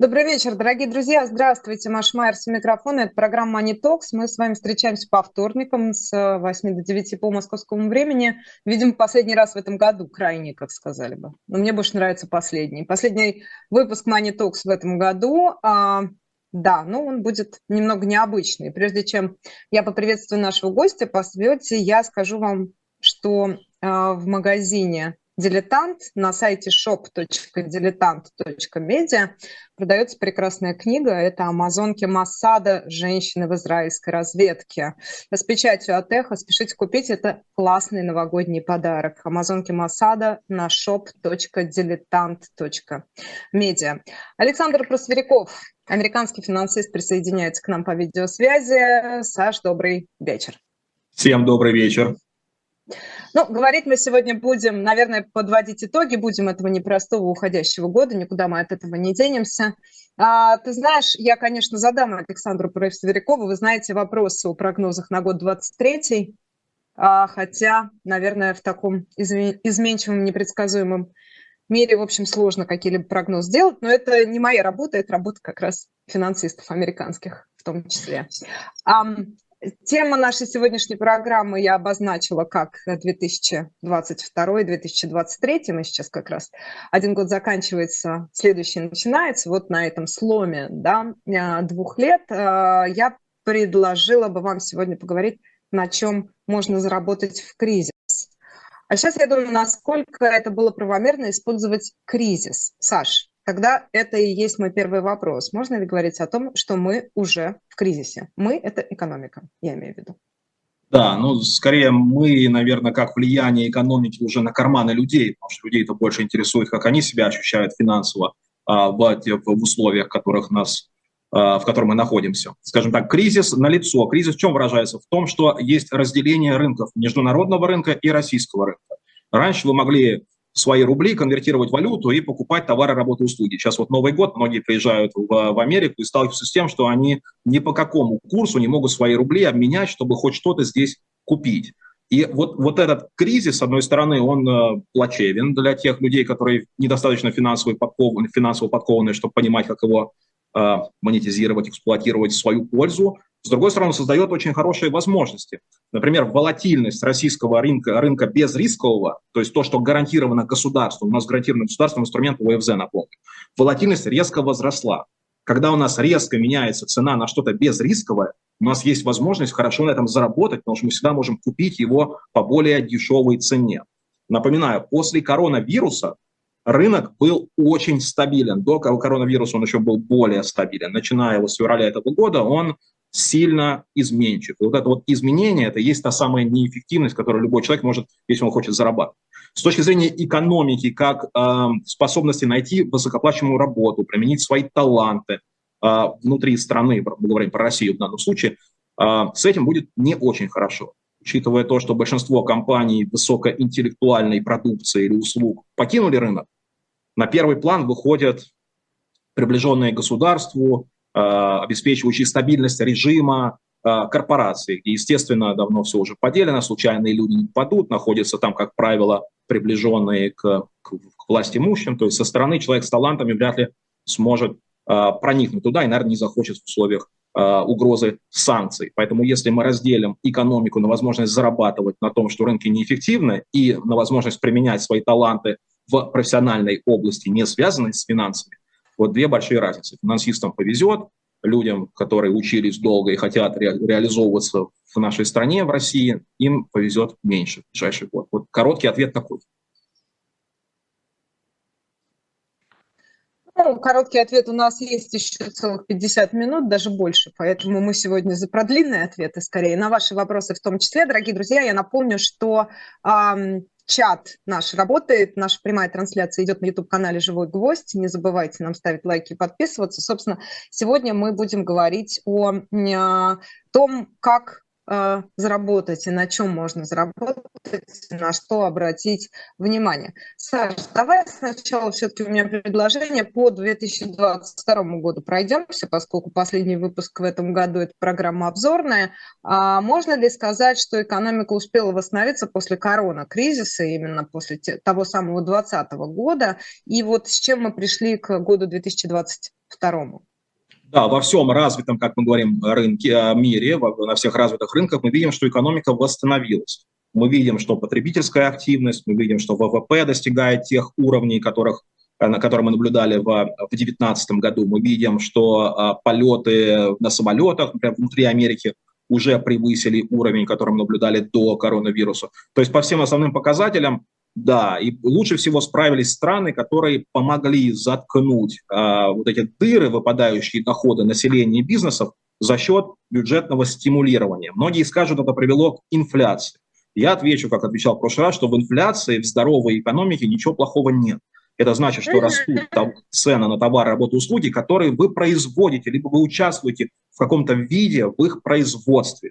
Добрый вечер, дорогие друзья. Здравствуйте. Маша Майерс у микрофона. Это программа Money Talks. Мы с вами встречаемся по вторникам с 8 до 9 по московскому времени. Видимо, последний раз в этом году, крайне, как сказали бы. Но мне больше нравится последний. Последний выпуск Money Talks в этом году. А, да, ну он будет немного необычный. Прежде чем я поприветствую нашего гостя по свете, я скажу вам, что а, в магазине «Дилетант» на сайте shop.diletant.media продается прекрасная книга. Это «Амазонки Масада. Женщины в израильской разведке». С печатью от Эхо. Спешите купить. Это классный новогодний подарок. «Амазонки Масада» на shop.diletant.media. Александр Просверяков, американский финансист, присоединяется к нам по видеосвязи. Саш, добрый вечер. Всем добрый вечер. Ну, говорить мы сегодня будем, наверное, подводить итоги будем этого непростого уходящего года, никуда мы от этого не денемся. А, ты знаешь, я, конечно, задам Александру Профессорякову, вы знаете вопросы о прогнозах на год 23 а, хотя, наверное, в таком изменчивом, непредсказуемом мире, в общем, сложно какие-либо прогнозы делать, но это не моя работа, это работа как раз финансистов американских в том числе. Тема нашей сегодняшней программы я обозначила как 2022-2023. Мы сейчас как раз один год заканчивается, следующий начинается. Вот на этом сломе да, а, двух лет а, я предложила бы вам сегодня поговорить, на чем можно заработать в кризис. А сейчас я думаю, насколько это было правомерно использовать кризис. Саш, Тогда это и есть мой первый вопрос. Можно ли говорить о том, что мы уже в кризисе? Мы – это экономика, я имею в виду. Да, ну, скорее мы, наверное, как влияние экономики уже на карманы людей, потому что людей это больше интересует, как они себя ощущают финансово а, в, в условиях, которых нас, а, в которых мы находимся. Скажем так, кризис на лицо. Кризис в чем выражается? В том, что есть разделение рынков, международного рынка и российского рынка. Раньше вы могли свои рубли, конвертировать валюту и покупать товары, работы, услуги. Сейчас вот Новый год, многие приезжают в, в Америку и сталкиваются с тем, что они ни по какому курсу не могут свои рубли обменять, чтобы хоть что-то здесь купить. И вот, вот этот кризис, с одной стороны, он э, плачевен для тех людей, которые недостаточно финансово подкованы, финансово подкованы чтобы понимать, как его э, монетизировать, эксплуатировать в свою пользу. С другой стороны, создает очень хорошие возможности. Например, волатильность российского рынка, рынка безрискового, то есть то, что гарантировано государством, у нас гарантировано государственным инструментом ОФЗ, напомню, волатильность резко возросла. Когда у нас резко меняется цена на что-то безрисковое, у нас есть возможность хорошо на этом заработать, потому что мы всегда можем купить его по более дешевой цене. Напоминаю, после коронавируса рынок был очень стабилен. До коронавируса он еще был более стабилен. Начиная его с февраля этого года, он сильно изменчив. И вот это вот изменение, это есть та самая неэффективность, которую любой человек может, если он хочет зарабатывать. С точки зрения экономики, как э, способности найти высокоплачиваемую работу, применить свои таланты э, внутри страны, мы говорим про Россию в данном случае, э, с этим будет не очень хорошо. Учитывая то, что большинство компаний высокоинтеллектуальной продукции или услуг покинули рынок, на первый план выходят приближенные государству, Э, обеспечивающие стабильность режима э, корпораций. И, естественно, давно все уже поделено, случайные люди не падут, находятся там, как правило, приближенные к, к, к власти имущим, то есть со стороны человек с талантами вряд ли сможет э, проникнуть туда и, наверное, не захочет в условиях угрозы санкций. Поэтому если мы разделим экономику на возможность зарабатывать на том, что рынки неэффективны, и на возможность применять свои таланты в профессиональной области, не связанной с финансами, вот две большие разницы. Финансистам повезет, людям, которые учились долго и хотят ре, реализовываться в нашей стране, в России, им повезет меньше в ближайший год. Вот короткий ответ такой. Ну, короткий ответ у нас есть еще целых 50 минут, даже больше, поэтому мы сегодня за продлинные ответы скорее, на ваши вопросы в том числе. Дорогие друзья, я напомню, что эм, чат наш работает, наша прямая трансляция идет на YouTube-канале «Живой гвоздь». Не забывайте нам ставить лайки и подписываться. Собственно, сегодня мы будем говорить о, о том, как э, заработать и на чем можно заработать, на что обратить внимание. Саш, давай сначала все-таки у меня предложение по 2022 году пройдемся, поскольку последний выпуск в этом году это программа обзорная. А можно ли сказать, что экономика успела восстановиться после корона-кризиса, именно после того самого 2020 года, и вот с чем мы пришли к году 2022? Да, во всем развитом, как мы говорим, рынке, э, мире, на всех развитых рынках мы видим, что экономика восстановилась. Мы видим, что потребительская активность, мы видим, что ВВП достигает тех уровней, которых, э, на которые мы наблюдали в 2019 году. Мы видим, что а, полеты на самолетах, например, внутри Америки уже превысили уровень, который мы наблюдали до коронавируса. То есть по всем основным показателям да, и лучше всего справились страны, которые помогли заткнуть а, вот эти дыры, выпадающие доходы населения и бизнесов за счет бюджетного стимулирования. Многие скажут, это привело к инфляции. Я отвечу, как отвечал в прошлый раз, что в инфляции, в здоровой экономике ничего плохого нет. Это значит, что растут цены на товары, работы, услуги, которые вы производите, либо вы участвуете в каком-то виде в их производстве.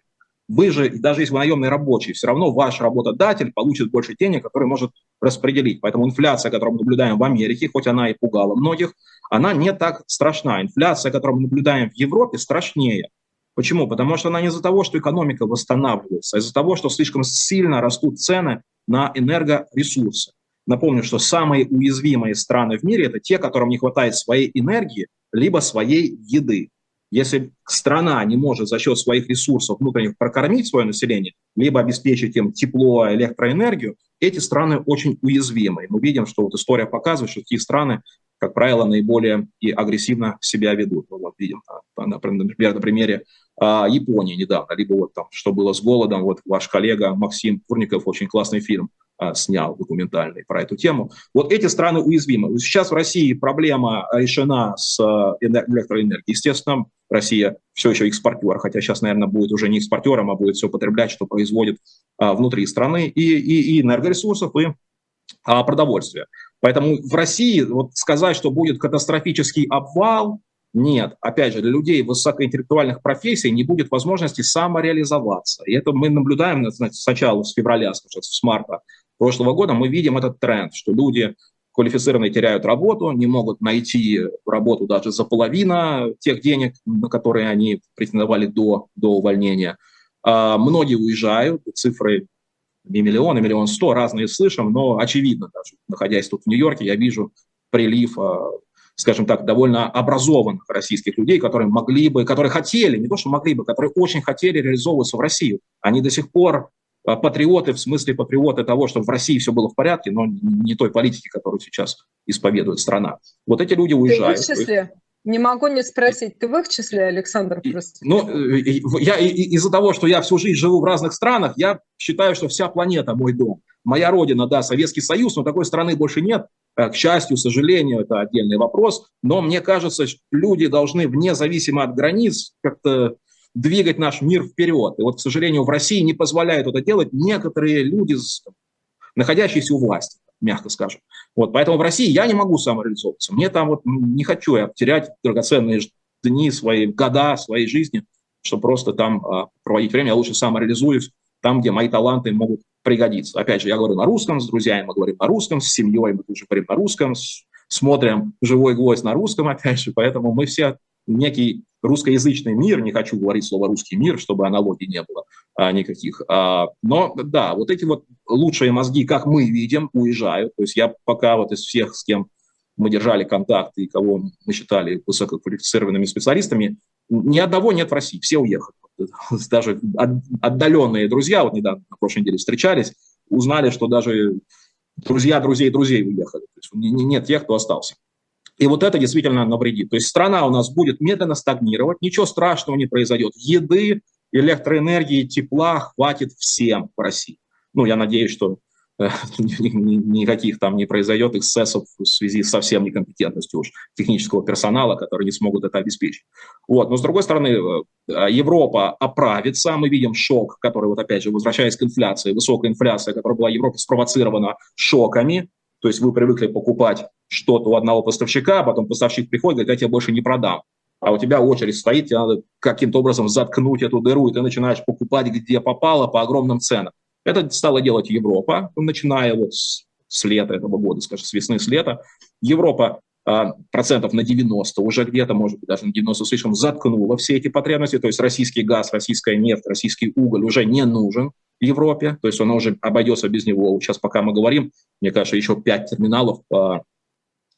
Вы же, даже если вы наемный рабочий, все равно ваш работодатель получит больше денег, которые может распределить. Поэтому инфляция, которую мы наблюдаем в Америке, хоть она и пугала многих, она не так страшна. Инфляция, которую мы наблюдаем в Европе, страшнее. Почему? Потому что она не из-за того, что экономика восстанавливается, а из-за того, что слишком сильно растут цены на энергоресурсы. Напомню, что самые уязвимые страны в мире – это те, которым не хватает своей энергии, либо своей еды. Если страна не может за счет своих ресурсов внутренних прокормить свое население, либо обеспечить им тепло, электроэнергию, эти страны очень уязвимы. Мы видим, что вот история показывает, что такие страны, как правило, наиболее и агрессивно себя ведут. Мы вот видим, например, на примере а, Японии недавно, либо вот там, что было с голодом, вот ваш коллега Максим Курников, очень классный фильм а, снял документальный про эту тему. Вот эти страны уязвимы. Сейчас в России проблема решена с а, электроэнергией. Естественно, Россия все еще экспортер, хотя сейчас, наверное, будет уже не экспортером, а будет все потреблять, что производит а, внутри страны, и, и, и энергоресурсов, и а, продовольствия. Поэтому в России вот сказать, что будет катастрофический обвал, нет. Опять же, для людей высокоинтеллектуальных профессий не будет возможности самореализоваться. И это мы наблюдаем знаете, сначала с февраля, скажем, с марта прошлого года, мы видим этот тренд, что люди квалифицированные теряют работу, не могут найти работу даже за половину тех денег, на которые они претендовали до, до увольнения. А, многие уезжают, цифры не миллион, а миллион сто, разные слышим, но очевидно, даже находясь тут в Нью-Йорке, я вижу прилив, а, скажем так, довольно образованных российских людей, которые могли бы, которые хотели, не то что могли бы, которые очень хотели реализовываться в Россию. Они до сих пор а, патриоты в смысле патриоты того, что в России все было в порядке, но не той политики, которую сейчас исповедует страна. Вот эти люди уезжают. Ты в числе? Не могу не спросить, ты в их числе, Александр? Просто? Ну, я из-за того, что я всю жизнь живу в разных странах, я считаю, что вся планета мой дом. Моя родина, да, Советский Союз, но такой страны больше нет. Э, к счастью, к сожалению, это отдельный вопрос. Но мне кажется, люди должны, вне зависимости от границ, как-то двигать наш мир вперед. И вот, к сожалению, в России не позволяют это делать некоторые люди, находящиеся у власти, мягко скажем. Вот, поэтому в России я не могу самореализовываться. Мне там вот не хочу я терять драгоценные дни, свои года своей жизни, чтобы просто там а, проводить время. Я лучше самореализуюсь там, где мои таланты могут пригодиться. Опять же, я говорю на русском, с друзьями мы говорим на русском, с семьей мы тоже говорим на русском, с, смотрим «Живой гвоздь» на русском, опять же, поэтому мы все некий русскоязычный мир, не хочу говорить слово «русский мир», чтобы аналогий не было а, никаких. А, но да, вот эти вот лучшие мозги, как мы видим, уезжают. То есть я пока вот из всех, с кем мы держали контакты и кого мы считали высококвалифицированными специалистами, ни одного нет в России, все уехали. Даже отдаленные друзья, вот недавно на прошлой неделе встречались, узнали, что даже друзья друзей друзей уехали. То есть нет тех, кто остался. И вот это действительно навредит. То есть страна у нас будет медленно стагнировать, ничего страшного не произойдет. Еды, электроэнергии, тепла хватит всем в России. Ну, я надеюсь, что э, никаких там не произойдет эксцессов в связи с совсем некомпетентностью уж технического персонала, который не смогут это обеспечить. Вот. Но с другой стороны, э, Европа оправится, мы видим шок, который, вот опять же, возвращаясь к инфляции, высокая инфляция, которая была в Европе спровоцирована шоками, то есть вы привыкли покупать что-то у одного поставщика, а потом поставщик приходит говорит, я тебе больше не продам. а у тебя очередь стоит, тебе надо каким-то образом заткнуть эту дыру, и ты начинаешь покупать где попало по огромным ценам. Это стала делать Европа, начиная вот с, с лета этого года, скажем, с весны, с лета. Европа а, процентов на 90 уже где-то, может быть, даже на 90 слишком заткнула все эти потребности. То есть российский газ, российская нефть, российский уголь уже не нужен Европе. То есть он уже обойдется без него. Сейчас пока мы говорим, мне кажется, еще пять терминалов по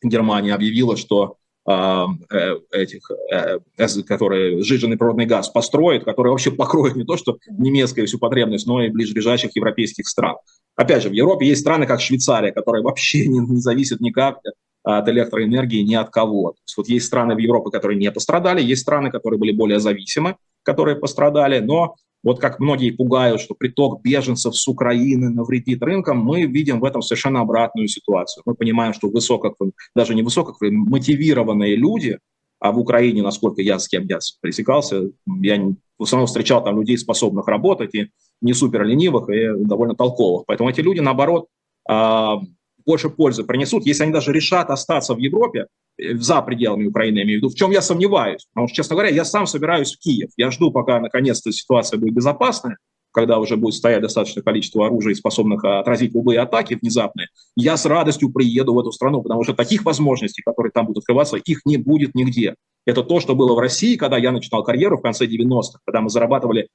Германии объявила, что а, э, этих, э, которые сжиженный природный газ построит, который вообще покроет не то, что немецкую всю потребность, но и ближайших европейских стран. Опять же, в Европе есть страны, как Швейцария, которые вообще не, не зависят никак от электроэнергии ни от кого. То есть вот есть страны в Европе, которые не пострадали, есть страны, которые были более зависимы, которые пострадали, но вот как многие пугают, что приток беженцев с Украины навредит рынкам, мы видим в этом совершенно обратную ситуацию. Мы понимаем, что высоко, даже не высоко мотивированные люди, а в Украине, насколько я с кем я пересекался, я в основном встречал там людей, способных работать, и не супер ленивых, и довольно толковых. Поэтому эти люди, наоборот, а, больше пользы принесут, если они даже решат остаться в Европе, за пределами Украины, я имею в виду, в чем я сомневаюсь. Потому что, честно говоря, я сам собираюсь в Киев. Я жду, пока наконец-то ситуация будет безопасная, когда уже будет стоять достаточное количество оружия, способных а, отразить любые атаки внезапные, я с радостью приеду в эту страну, потому что таких возможностей, которые там будут открываться, их не будет нигде. Это то, что было в России, когда я начинал карьеру в конце 90-х, когда мы зарабатывали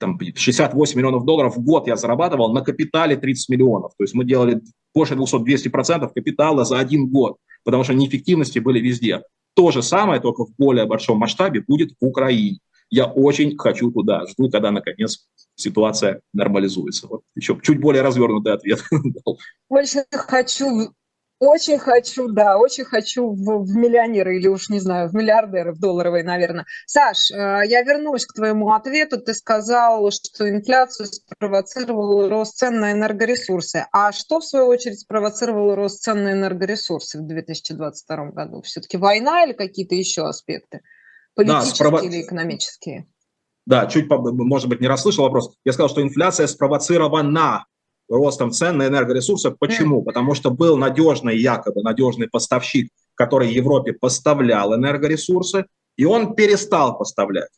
там, 68 миллионов долларов в год я зарабатывал на капитале 30 миллионов. То есть мы делали больше 200-200% капитала за один год, потому что неэффективности были везде. То же самое, только в более большом масштабе, будет в Украине. Я очень хочу туда, жду, когда наконец ситуация нормализуется. Вот еще чуть более развернутый ответ. Очень хочу очень хочу, да, очень хочу в, в миллионеры или уж не знаю, в миллиардеры, в долларовые, наверное. Саш, э, я вернусь к твоему ответу. Ты сказал, что инфляцию спровоцировал рост цен на энергоресурсы. А что, в свою очередь, спровоцировало рост цен на энергоресурсы в 2022 году? Все-таки война или какие-то еще аспекты? Политические да, спрово... или экономические? Да, чуть, может быть, не расслышал вопрос. Я сказал, что инфляция спровоцирована ростом цен на энергоресурсы. Почему? Потому что был надежный, якобы надежный поставщик, который Европе поставлял энергоресурсы, и он перестал поставлять.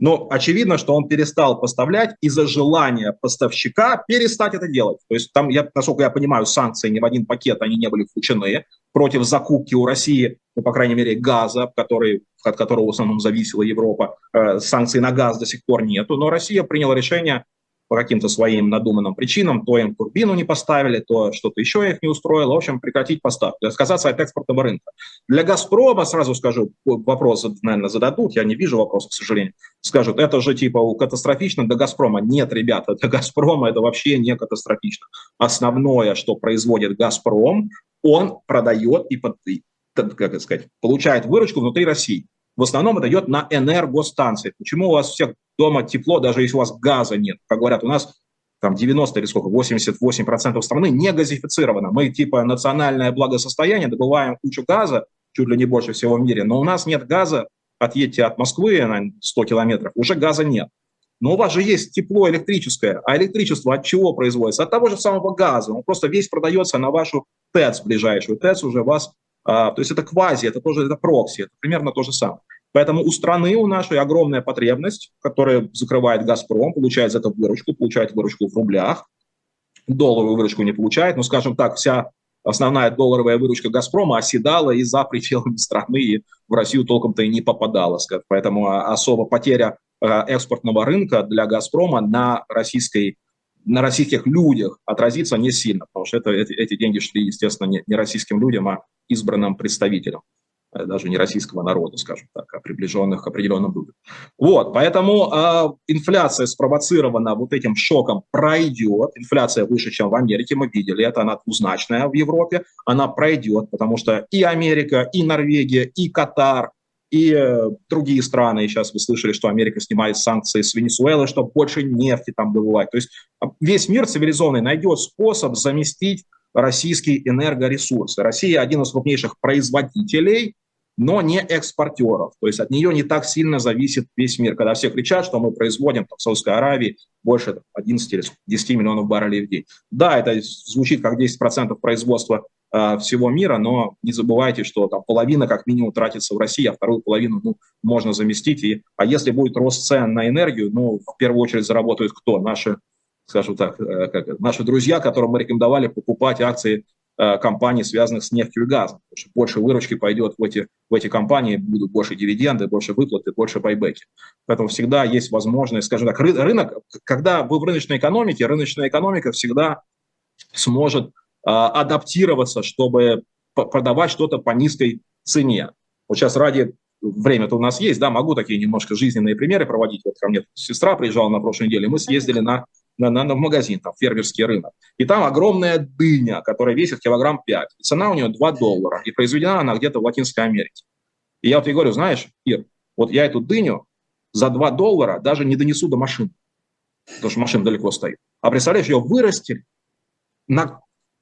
Но очевидно, что он перестал поставлять из-за желания поставщика перестать это делать. То есть там, я, насколько я понимаю, санкции ни в один пакет они не были включены против закупки у России, ну, по крайней мере, газа, который, от которого в основном зависела Европа. Э, санкций на газ до сих пор нету. Но Россия приняла решение по каким-то своим надуманным причинам, то им турбину не поставили, то что-то еще их не устроило, в общем, прекратить поставки, отказаться от экспортного рынка. Для «Газпрома», сразу скажу, вопрос, наверное, зададут, я не вижу вопроса, к сожалению, скажут, это же типа катастрофично для «Газпрома». Нет, ребята, для «Газпрома» это вообще не катастрофично. Основное, что производит «Газпром», он продает и, как сказать, получает выручку внутри России. В основном это идет на энергостанции. Почему у вас всех дома тепло, даже если у вас газа нет? Как говорят, у нас там 90 или сколько, 88% страны не газифицировано. Мы типа национальное благосостояние, добываем кучу газа, чуть ли не больше всего в мире, но у нас нет газа, отъедьте от Москвы на 100 километров, уже газа нет. Но у вас же есть тепло электрическое, а электричество от чего производится? От того же самого газа. Он просто весь продается на вашу ТЭЦ ближайшую. ТЭЦ уже вас а, то есть это квази, это тоже это прокси, это примерно то же самое. Поэтому у страны у нашей огромная потребность, которая закрывает «Газпром», получает за это выручку, получает выручку в рублях, долларовую выручку не получает, но, скажем так, вся основная долларовая выручка «Газпрома» оседала и за пределами страны, и в Россию толком-то и не попадала. Поэтому особо потеря а, экспортного рынка для «Газпрома» на российской на российских людях отразится не сильно, потому что это, эти, деньги шли, естественно, не, российским людям, а избранным представителям даже не российского народа, скажем так, а приближенных к определенным людям. Вот, поэтому э, инфляция спровоцирована вот этим шоком пройдет. Инфляция выше, чем в Америке, мы видели это, она двузначная в Европе, она пройдет, потому что и Америка, и Норвегия, и Катар, и э, другие страны. Сейчас вы слышали, что Америка снимает санкции с Венесуэлы, чтобы больше нефти там добывать. То есть а, весь мир цивилизованный найдет способ заместить российские энергоресурсы. Россия один из крупнейших производителей, но не экспортеров. То есть от нее не так сильно зависит весь мир. Когда все кричат, что мы производим там, в Саудовской Аравии больше 11 или 10 миллионов баррелей в день. Да, это звучит как 10% производства э, всего мира, но не забывайте, что там половина как минимум тратится в России, а вторую половину ну, можно заместить. И, а если будет рост цен на энергию, ну, в первую очередь заработают кто? Наши, скажем так, э, как, наши друзья, которым мы рекомендовали покупать акции Э, компаний, связанных с нефтью и газом. Потому что больше выручки пойдет в эти, в эти компании, будут больше дивиденды, больше выплаты, больше байбеки. Поэтому всегда есть возможность, скажем так, рынок, когда вы в рыночной экономике, рыночная экономика всегда сможет а, адаптироваться, чтобы продавать что-то по низкой цене. Вот сейчас ради время-то у нас есть, да, могу такие немножко жизненные примеры проводить. Вот ко мне сестра приезжала на прошлой неделе, мы съездили на на, на, на магазин, там, фермерский рынок. И там огромная дыня, которая весит килограмм 5. И цена у нее 2 доллара. И произведена она где-то в Латинской Америке. И я вот ей говорю, знаешь, Ир, вот я эту дыню за 2 доллара даже не донесу до машины. Потому что машина далеко стоит. А представляешь, ее вырастили на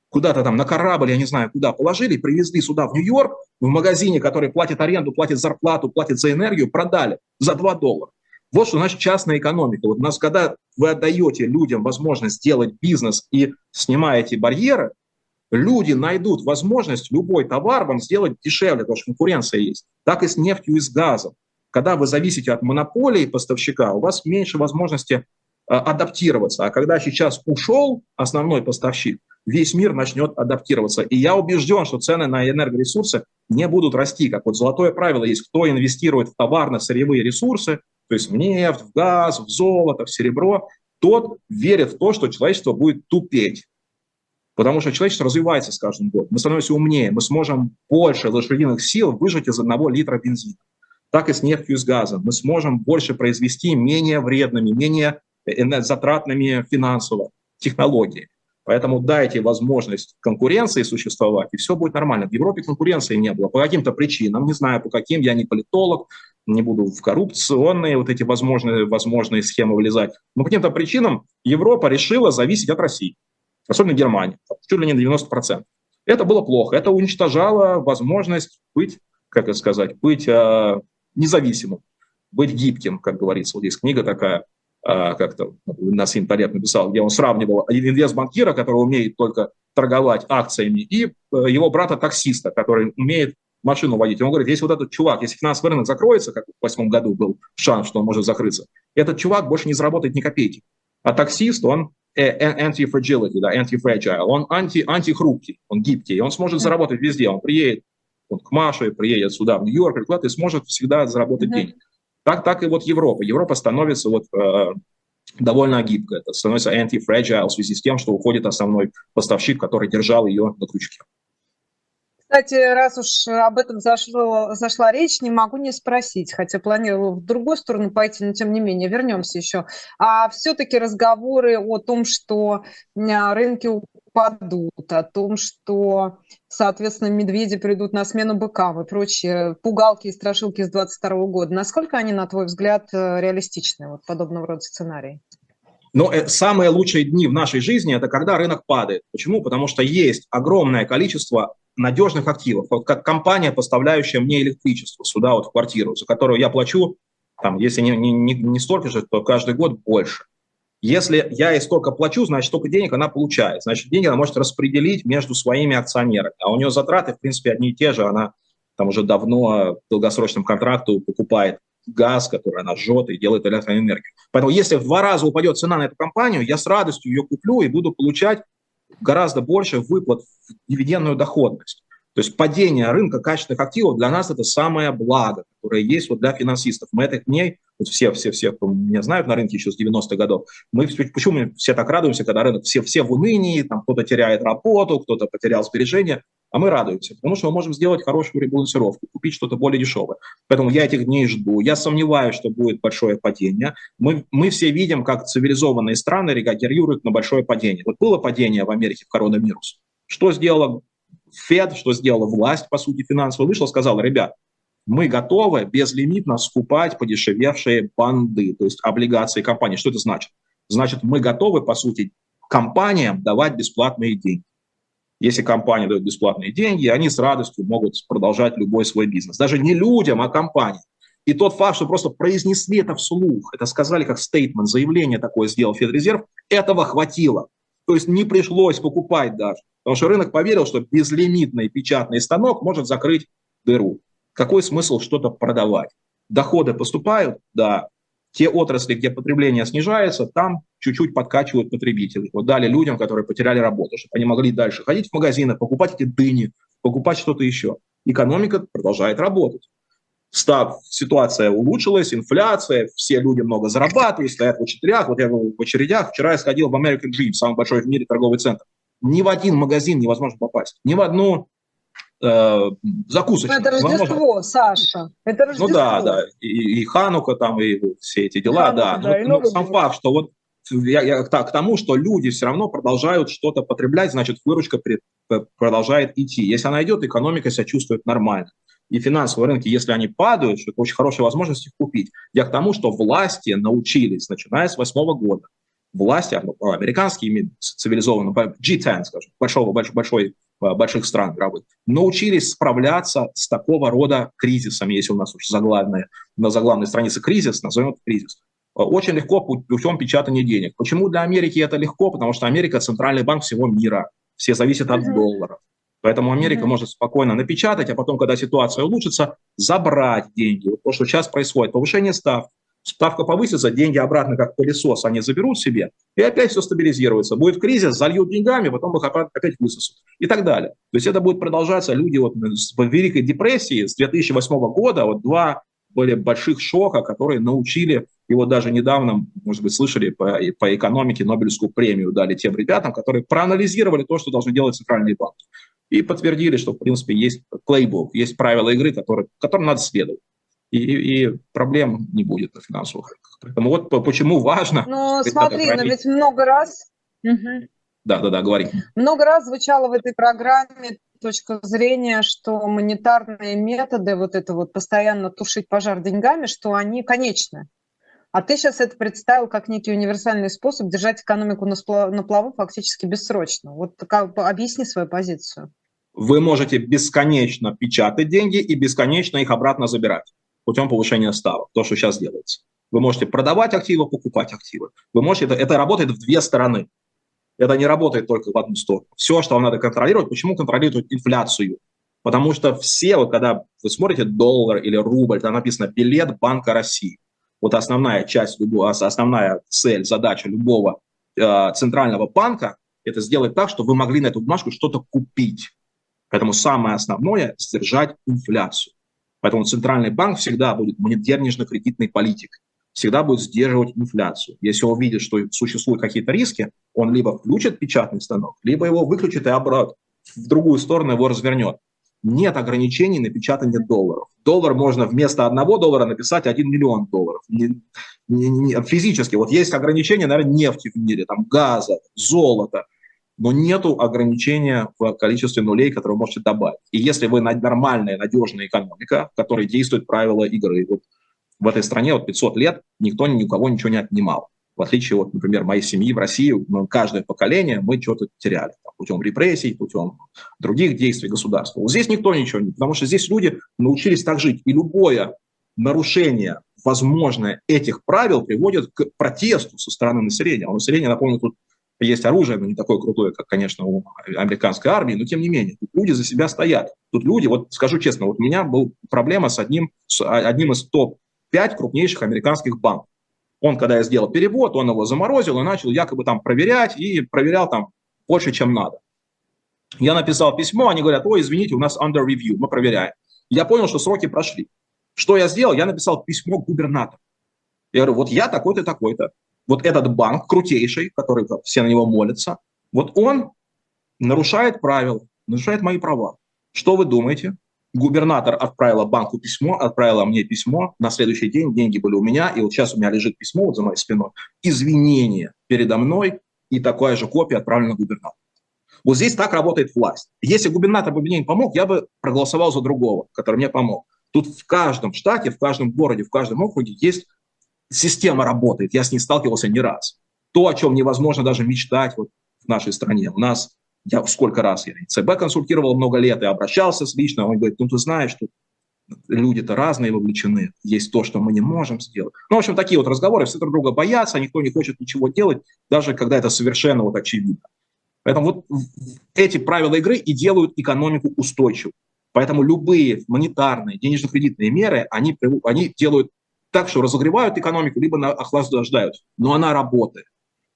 куда-то там на корабль, я не знаю куда, положили, привезли сюда в Нью-Йорк, в магазине, который платит аренду, платит зарплату, платит за энергию, продали за 2 доллара. Вот что значит частная экономика. Вот у нас, когда вы отдаете людям возможность сделать бизнес и снимаете барьеры, люди найдут возможность любой товар вам сделать дешевле, потому что конкуренция есть. Так и с нефтью и с газом. Когда вы зависите от монополии поставщика, у вас меньше возможности э, адаптироваться. А когда сейчас ушел основной поставщик, весь мир начнет адаптироваться. И я убежден, что цены на энергоресурсы не будут расти. Как вот золотое правило есть, кто инвестирует в товарно-сырьевые ресурсы, то есть в нефть, в газ, в золото, в серебро, тот верит в то, что человечество будет тупеть. Потому что человечество развивается с каждым годом. Мы становимся умнее, мы сможем больше лошадиных сил выжать из одного литра бензина. Так и с нефтью и с газом. Мы сможем больше произвести менее вредными, менее затратными финансово технологии. Поэтому дайте возможность конкуренции существовать, и все будет нормально. В Европе конкуренции не было по каким-то причинам, не знаю по каким, я не политолог, не буду в коррупционные вот эти возможные, возможные схемы влезать. Но по каким-то причинам Европа решила зависеть от России, особенно Германия, чуть ли не 90%. Это было плохо, это уничтожало возможность быть, как это сказать, быть э, независимым, быть гибким, как говорится. Вот есть книга такая – как-то Насим Талеб написал, где он сравнивал инвестбанкира, который умеет только торговать акциями, и э, его брата-таксиста, который умеет машину водить. Он говорит, если вот этот чувак, если финансовый рынок закроется, как в восьмом году был шанс, что он может закрыться, этот чувак больше не заработает ни копейки. А таксист, он э, anti-fragility, да, anti-fragile, он анти, антихрупкий, он гибкий, он сможет заработать везде, он приедет он к Маше, приедет сюда, в Нью-Йорк, и сможет всегда заработать mm-hmm. Так, так и вот Европа. Европа становится вот э, довольно гибкой. Это становится anti-fragile в связи с тем, что уходит основной поставщик, который держал ее на крючке. Кстати, раз уж об этом зашло, зашла речь, не могу не спросить, хотя планировала в другую сторону пойти, но тем не менее, вернемся еще. А все-таки разговоры о том, что рынки упадут, о том, что, соответственно, медведи придут на смену быкам и прочие пугалки и страшилки с 22 года, насколько они, на твой взгляд, э, реалистичны, вот подобного рода сценарии? Но э, самые лучшие дни в нашей жизни – это когда рынок падает. Почему? Потому что есть огромное количество надежных активов. Вот как компания, поставляющая мне электричество сюда, вот в квартиру, за которую я плачу, там, если не, не, не столько же, то каждый год больше. Если я ей столько плачу, значит, столько денег она получает. Значит, деньги она может распределить между своими акционерами. А у нее затраты, в принципе, одни и те же. Она там уже давно в долгосрочном контракту покупает газ, который она жжет и делает электроэнергию. Поэтому если в два раза упадет цена на эту компанию, я с радостью ее куплю и буду получать гораздо больше выплат в дивидендную доходность. То есть падение рынка качественных активов для нас это самое благо, которое есть вот для финансистов. Мы это к ней, вот все, все, все, кто меня знают на рынке еще с 90-х годов, мы почему мы все так радуемся, когда рынок все, все в унынии, там кто-то теряет работу, кто-то потерял сбережения, а мы радуемся, потому что мы можем сделать хорошую ребалансировку, купить что-то более дешевое. Поэтому я этих дней жду. Я сомневаюсь, что будет большое падение. Мы, мы все видим, как цивилизованные страны реагируют на большое падение. Вот было падение в Америке в коронавирус. Что сделала Фед, что сделала власть, по сути, финансовая, вышла, сказала, ребят, мы готовы безлимитно скупать подешевевшие банды, то есть облигации компании. Что это значит? Значит, мы готовы, по сути, компаниям давать бесплатные деньги. Если компания дает бесплатные деньги, они с радостью могут продолжать любой свой бизнес. Даже не людям, а компаниям. И тот факт, что просто произнесли это вслух, это сказали как стейтмент, заявление такое сделал Федрезерв, этого хватило. То есть не пришлось покупать даже. Потому что рынок поверил, что безлимитный печатный станок может закрыть дыру. Какой смысл что-то продавать? Доходы поступают, да. Те отрасли, где потребление снижается, там чуть-чуть подкачивают потребителей. Вот дали людям, которые потеряли работу, чтобы они могли дальше ходить в магазины, покупать эти дыни, покупать что-то еще. Экономика продолжает работать. Став, ситуация улучшилась, инфляция, все люди много зарабатывают, стоят в очередях. Вот я в очередях, вчера я сходил в American Dream, самый большой в мире торговый центр. Ни в один магазин невозможно попасть, ни в одну э, закусочную. Ну, это Рождество, Саша. Это Рождество. Ну да, да. И, и Ханука там, и все эти дела, Ханука, да. да но, но сам факт, что вот я, я к тому, что люди все равно продолжают что-то потреблять, значит, выручка при, продолжает идти. Если она идет, экономика себя чувствует нормально и финансовые рынки, если они падают, что это очень хорошая возможность их купить. Я к тому, что власти научились, начиная с восьмого года, власти, а, американские цивилизованные, G10, скажем, большого, большой, большой, а, больших стран мировых, научились справляться с такого рода кризисами, если у нас уж заглавная, на заглавной странице кризис, назовем это кризис. А, очень легко путем печатания денег. Почему для Америки это легко? Потому что Америка – центральный банк всего мира. Все зависят от долларов. Поэтому Америка mm-hmm. может спокойно напечатать, а потом, когда ситуация улучшится, забрать деньги. Вот то, что сейчас происходит, повышение ставки. Ставка повысится, деньги обратно как пылесос они заберут себе, и опять все стабилизируется. Будет кризис, зальют деньгами, потом их опять высосут и так далее. То есть это будет продолжаться. Люди вот в Великой депрессии с 2008 года, вот два были больших шока, которые научили, и вот даже недавно, может быть, слышали, по, по экономике Нобелевскую премию дали тем ребятам, которые проанализировали то, что должны делать центральные банки и подтвердили, что, в принципе, есть плейбук, есть правила игры, которые, которым надо следовать. И, и проблем не будет на финансовых рынках. Поэтому вот почему важно... Ну, смотри, но ведь много раз... Да, да, да, говори. Много раз звучало в этой программе точка зрения, что монетарные методы, вот это вот постоянно тушить пожар деньгами, что они конечны. А ты сейчас это представил как некий универсальный способ держать экономику на, на плаву фактически бессрочно. Вот как, объясни свою позицию. Вы можете бесконечно печатать деньги и бесконечно их обратно забирать путем повышения ставок, то, что сейчас делается. Вы можете продавать активы, покупать активы. Вы можете, это, это работает в две стороны. Это не работает только в одну сторону. Все, что вам надо контролировать, почему контролировать инфляцию? Потому что все, вот когда вы смотрите доллар или рубль, там написано билет Банка России вот основная часть, основная цель, задача любого э, центрального банка – это сделать так, чтобы вы могли на эту бумажку что-то купить. Поэтому самое основное – сдержать инфляцию. Поэтому центральный банк всегда будет денежно-кредитной политикой, всегда будет сдерживать инфляцию. Если он видит, что существуют какие-то риски, он либо включит печатный станок, либо его выключит и обратно в другую сторону его развернет нет ограничений на печатание долларов. Доллар можно вместо одного доллара написать 1 миллион долларов. Не, не, не, физически. Вот есть ограничения, наверное, нефти в мире, там, газа, золота, но нету ограничения в количестве нулей, которые вы можете добавить. И если вы нормальная, надежная экономика, в которой действуют правила игры, вот в этой стране вот 500 лет никто ни у кого ничего не отнимал. В отличие от, например, моей семьи в России, ну, каждое поколение мы что-то теряли там, путем репрессий, путем других действий государства. Вот здесь никто ничего не... Потому что здесь люди научились так жить. И любое нарушение, возможное, этих правил приводит к протесту со стороны населения. У населения, напомню, тут есть оружие, но не такое крутое, как, конечно, у американской армии, но тем не менее, тут люди за себя стоят. Тут люди, вот скажу честно, вот у меня была проблема с одним, с одним из топ-5 крупнейших американских банков. Он, когда я сделал перевод, он его заморозил и начал якобы там проверять, и проверял там больше, чем надо. Я написал письмо, они говорят, ой, извините, у нас under review, мы проверяем. Я понял, что сроки прошли. Что я сделал? Я написал письмо губернатору. Я говорю, вот я такой-то, такой-то. Вот этот банк крутейший, который все на него молятся, вот он нарушает правила, нарушает мои права. Что вы думаете? Губернатор отправила банку письмо, отправила мне письмо, на следующий день деньги были у меня, и вот сейчас у меня лежит письмо вот за моей спиной, извинение передо мной, и такая же копия отправлена губернатору. Вот здесь так работает власть. Если губернатор бы мне не помог, я бы проголосовал за другого, который мне помог. Тут в каждом штате, в каждом городе, в каждом округе есть система работает. Я с ней сталкивался не раз. То, о чем невозможно даже мечтать вот в нашей стране. У нас я сколько раз я ЦБ консультировал много лет и обращался с лично, он говорит, ну ты знаешь, что люди-то разные вовлечены, есть то, что мы не можем сделать. Ну, в общем, такие вот разговоры, все друг друга боятся, никто не хочет ничего делать, даже когда это совершенно вот очевидно. Поэтому вот эти правила игры и делают экономику устойчивой. Поэтому любые монетарные, денежно-кредитные меры, они, они делают так, что разогревают экономику, либо охлаждают. Но она работает.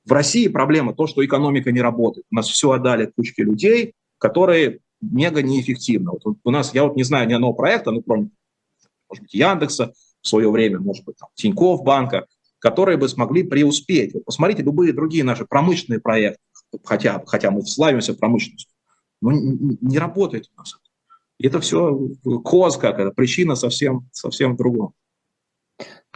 В России проблема то, что экономика не работает. У нас все отдали кучке людей, которые мега неэффективны. Вот у нас, я вот не знаю ни одного проекта, ну, кроме, может быть, Яндекса в свое время, может быть, там, Тинькофф банка, которые бы смогли преуспеть. Вот посмотрите любые другие наши промышленные проекты, хотя, хотя мы славимся промышленностью, но не, не работает у нас. И это все коз какая-то, причина совсем, совсем в другом.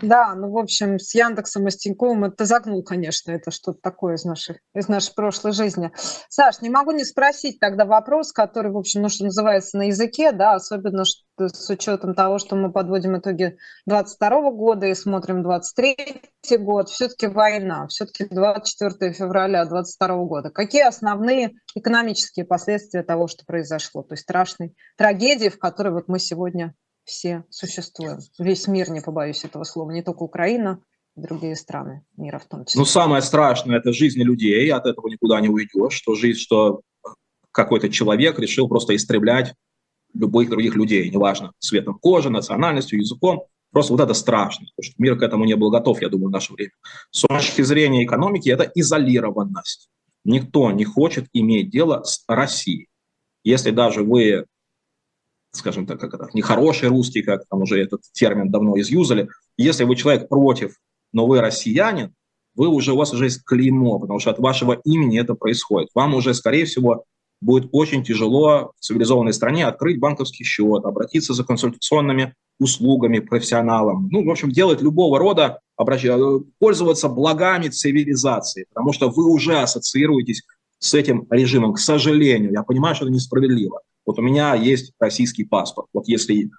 Да, ну, в общем, с Яндексом и с Тиньковым это загнул, конечно, это что-то такое из, нашей из нашей прошлой жизни. Саш, не могу не спросить тогда вопрос, который, в общем, ну, что называется, на языке, да, особенно что, с учетом того, что мы подводим итоги 22 года и смотрим 23 год, все-таки война, все-таки 24 февраля 22 года. Какие основные экономические последствия того, что произошло, той страшной трагедии, в которой вот мы сегодня все существуем. Весь мир, не побоюсь этого слова, не только Украина, другие страны мира в том числе. Ну, самое страшное – это жизни людей, от этого никуда не уйдешь, что жизнь, что какой-то человек решил просто истреблять любых других людей, неважно, цветом кожи, национальностью, языком. Просто вот это страшно, потому что мир к этому не был готов, я думаю, в наше время. С точки зрения экономики это изолированность. Никто не хочет иметь дело с Россией. Если даже вы скажем так, как это, нехороший русский, как там уже этот термин давно изюзали. Если вы человек против, но вы россиянин, вы уже, у вас уже есть клеймо, потому что от вашего имени это происходит. Вам уже, скорее всего, будет очень тяжело в цивилизованной стране открыть банковский счет, обратиться за консультационными услугами профессионалам. Ну, в общем, делать любого рода, обращ... пользоваться благами цивилизации, потому что вы уже ассоциируетесь с этим режимом. К сожалению, я понимаю, что это несправедливо. Вот у меня есть российский паспорт. Вот если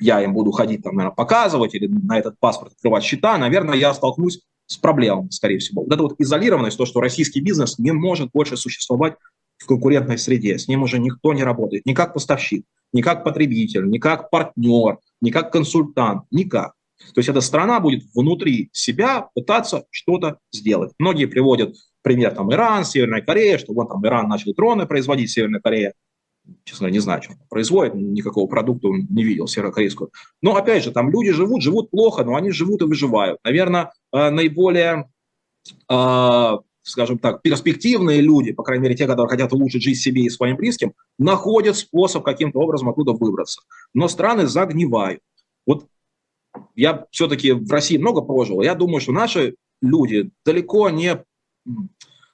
я им буду ходить, там, наверное, показывать или на этот паспорт открывать счета, наверное, я столкнусь с проблемами, скорее всего. Вот эта вот изолированность, то, что российский бизнес не может больше существовать в конкурентной среде, с ним уже никто не работает, ни как поставщик, ни как потребитель, ни как партнер, ни как консультант, никак. То есть эта страна будет внутри себя пытаться что-то сделать. Многие приводят пример там Иран, Северная Корея, что вот там Иран начал дроны производить, Северная Корея честно говоря, не знаю, что производит, никакого продукта не видел северокорейского. Но опять же, там люди живут, живут плохо, но они живут и выживают. Наверное, э, наиболее, э, скажем так, перспективные люди, по крайней мере, те, которые хотят улучшить жизнь себе и своим близким, находят способ каким-то образом оттуда выбраться. Но страны загнивают. Вот я все-таки в России много прожил, я думаю, что наши люди далеко не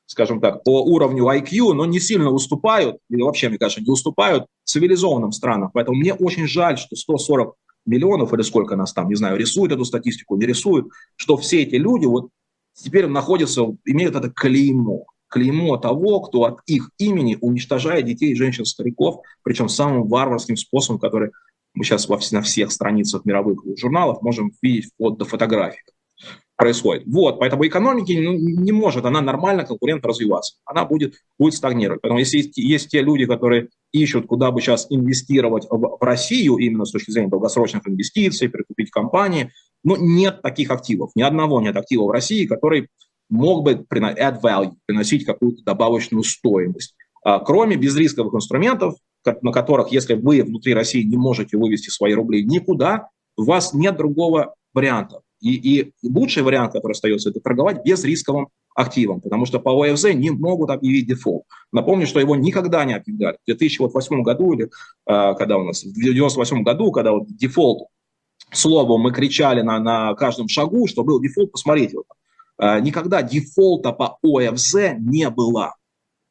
скажем так, по уровню IQ, но не сильно уступают, или вообще, мне кажется, не уступают цивилизованным странам. Поэтому мне очень жаль, что 140 миллионов, или сколько нас там, не знаю, рисуют эту статистику, не рисуют, что все эти люди вот теперь находятся, имеют это клеймо. Клеймо того, кто от их имени уничтожает детей, женщин, стариков, причем самым варварским способом, который мы сейчас во, на всех страницах мировых журналов можем видеть вплоть до фотографий происходит. Вот, поэтому экономики ну, не может она нормально, конкурентно развиваться. Она будет, будет стагнировать. Поэтому если есть, есть те люди, которые ищут, куда бы сейчас инвестировать в, в Россию, именно с точки зрения долгосрочных инвестиций, прикупить компании, но нет таких активов. Ни одного нет актива в России, который мог бы add value, приносить какую-то добавочную стоимость. А, кроме безрисковых инструментов, на которых, если вы внутри России не можете вывести свои рубли никуда, у вас нет другого варианта. И, и лучший вариант, который остается, это торговать без рисковым активом, потому что по ОФЗ не могут объявить дефолт. Напомню, что его никогда не объявляли. В 2008 году или э, когда у нас, в 1998 году, когда вот дефолт, словом, мы кричали на, на каждом шагу, что был дефолт, посмотрите, вот, э, никогда дефолта по ОФЗ не было.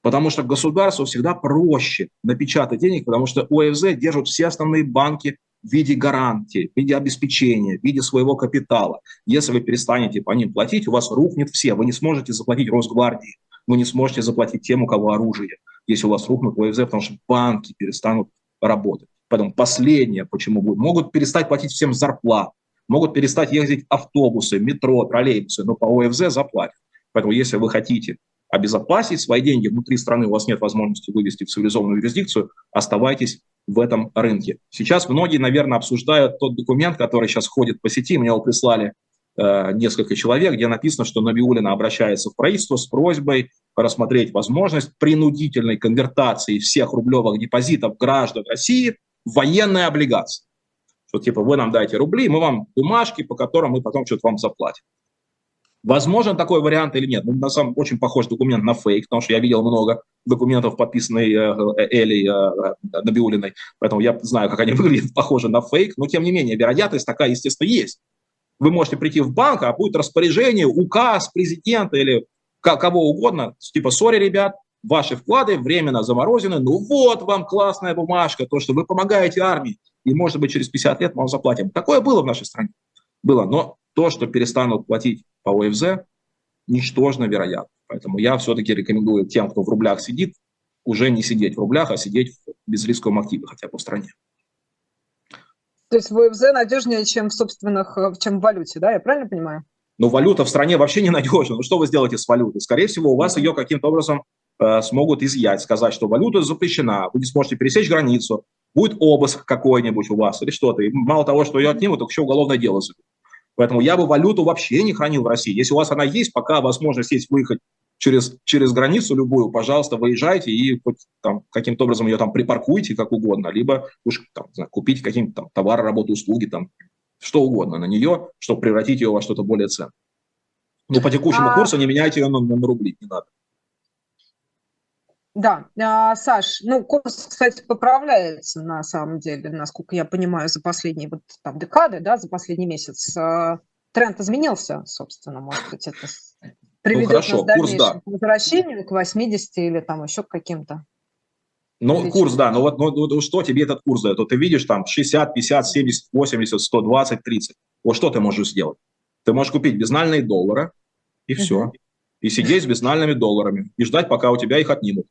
Потому что государству всегда проще напечатать денег, потому что ОФЗ держат все основные банки в виде гарантии, в виде обеспечения, в виде своего капитала. Если вы перестанете по ним платить, у вас рухнет все. Вы не сможете заплатить Росгвардии, вы не сможете заплатить тем, у кого оружие, если у вас рухнут ВФЗ, потому что банки перестанут работать. Поэтому последнее, почему будут, могут перестать платить всем зарплат, могут перестать ездить автобусы, метро, троллейбусы, но по ОФЗ заплатят. Поэтому если вы хотите обезопасить свои деньги внутри страны, у вас нет возможности вывести в цивилизованную юрисдикцию, оставайтесь в этом рынке. Сейчас многие, наверное, обсуждают тот документ, который сейчас ходит по сети, мне его прислали э, несколько человек, где написано, что Набиулина обращается в правительство с просьбой рассмотреть возможность принудительной конвертации всех рублевых депозитов граждан России в военные облигации. Что типа вы нам дайте рубли, мы вам бумажки, по которым мы потом что-то вам заплатим. Возможен такой вариант или нет? Ну, на самом очень похож документ на фейк, потому что я видел много документов, подписанных э, Элей э, Набиулиной, поэтому я знаю, как они выглядят, похожи на фейк, но тем не менее вероятность такая, естественно, есть. Вы можете прийти в банк, а будет распоряжение, указ президента или кого угодно, типа, сори, ребят, ваши вклады временно заморожены, ну вот вам классная бумажка, то, что вы помогаете армии, и, может быть, через 50 лет мы вам заплатим. Такое было в нашей стране. Было, но то, что перестанут платить по ОФЗ, ничтожно вероятно. Поэтому я все-таки рекомендую тем, кто в рублях сидит, уже не сидеть в рублях, а сидеть в безрисковом активе хотя бы в стране. То есть в ОФЗ надежнее, чем в собственных, э, чем в валюте, да? Я правильно понимаю? Но валюта в стране вообще не надежна. Ну что вы сделаете с валютой? Скорее всего, у вас ее каким-то образом э, смогут изъять, сказать, что валюта запрещена, вы не сможете пересечь границу, будет обыск какой-нибудь у вас или что-то. И мало того, что ее отнимут, так еще уголовное дело зовут. Поэтому я бы валюту вообще не хранил в России. Если у вас она есть, пока возможность есть выехать через, через границу любую, пожалуйста, выезжайте и хоть там каким-то образом ее там припаркуйте как угодно, либо уж там, знаю, купите какие-то там товары, работы, услуги, там что угодно на нее, чтобы превратить ее во что-то более ценное. Но по текущему а... курсу не меняйте ее на, на рубли, не надо. Да, а, Саш, ну курс, кстати, поправляется на самом деле, насколько я понимаю, за последние вот там декады, да, за последний месяц. А, тренд изменился, собственно, может быть, это приведет ну, хорошо, нас курс, да. к возвращению к 80 или там еще к каким-то. Ну, Отлично. курс, да, но вот ну, ну, что тебе этот курс дает? Вот ты видишь там 60, 50, 70, 80, 120, 30. Вот что ты можешь сделать? Ты можешь купить безнальные доллары, и все. И сидеть с безнальными долларами, и ждать, пока у тебя их отнимут.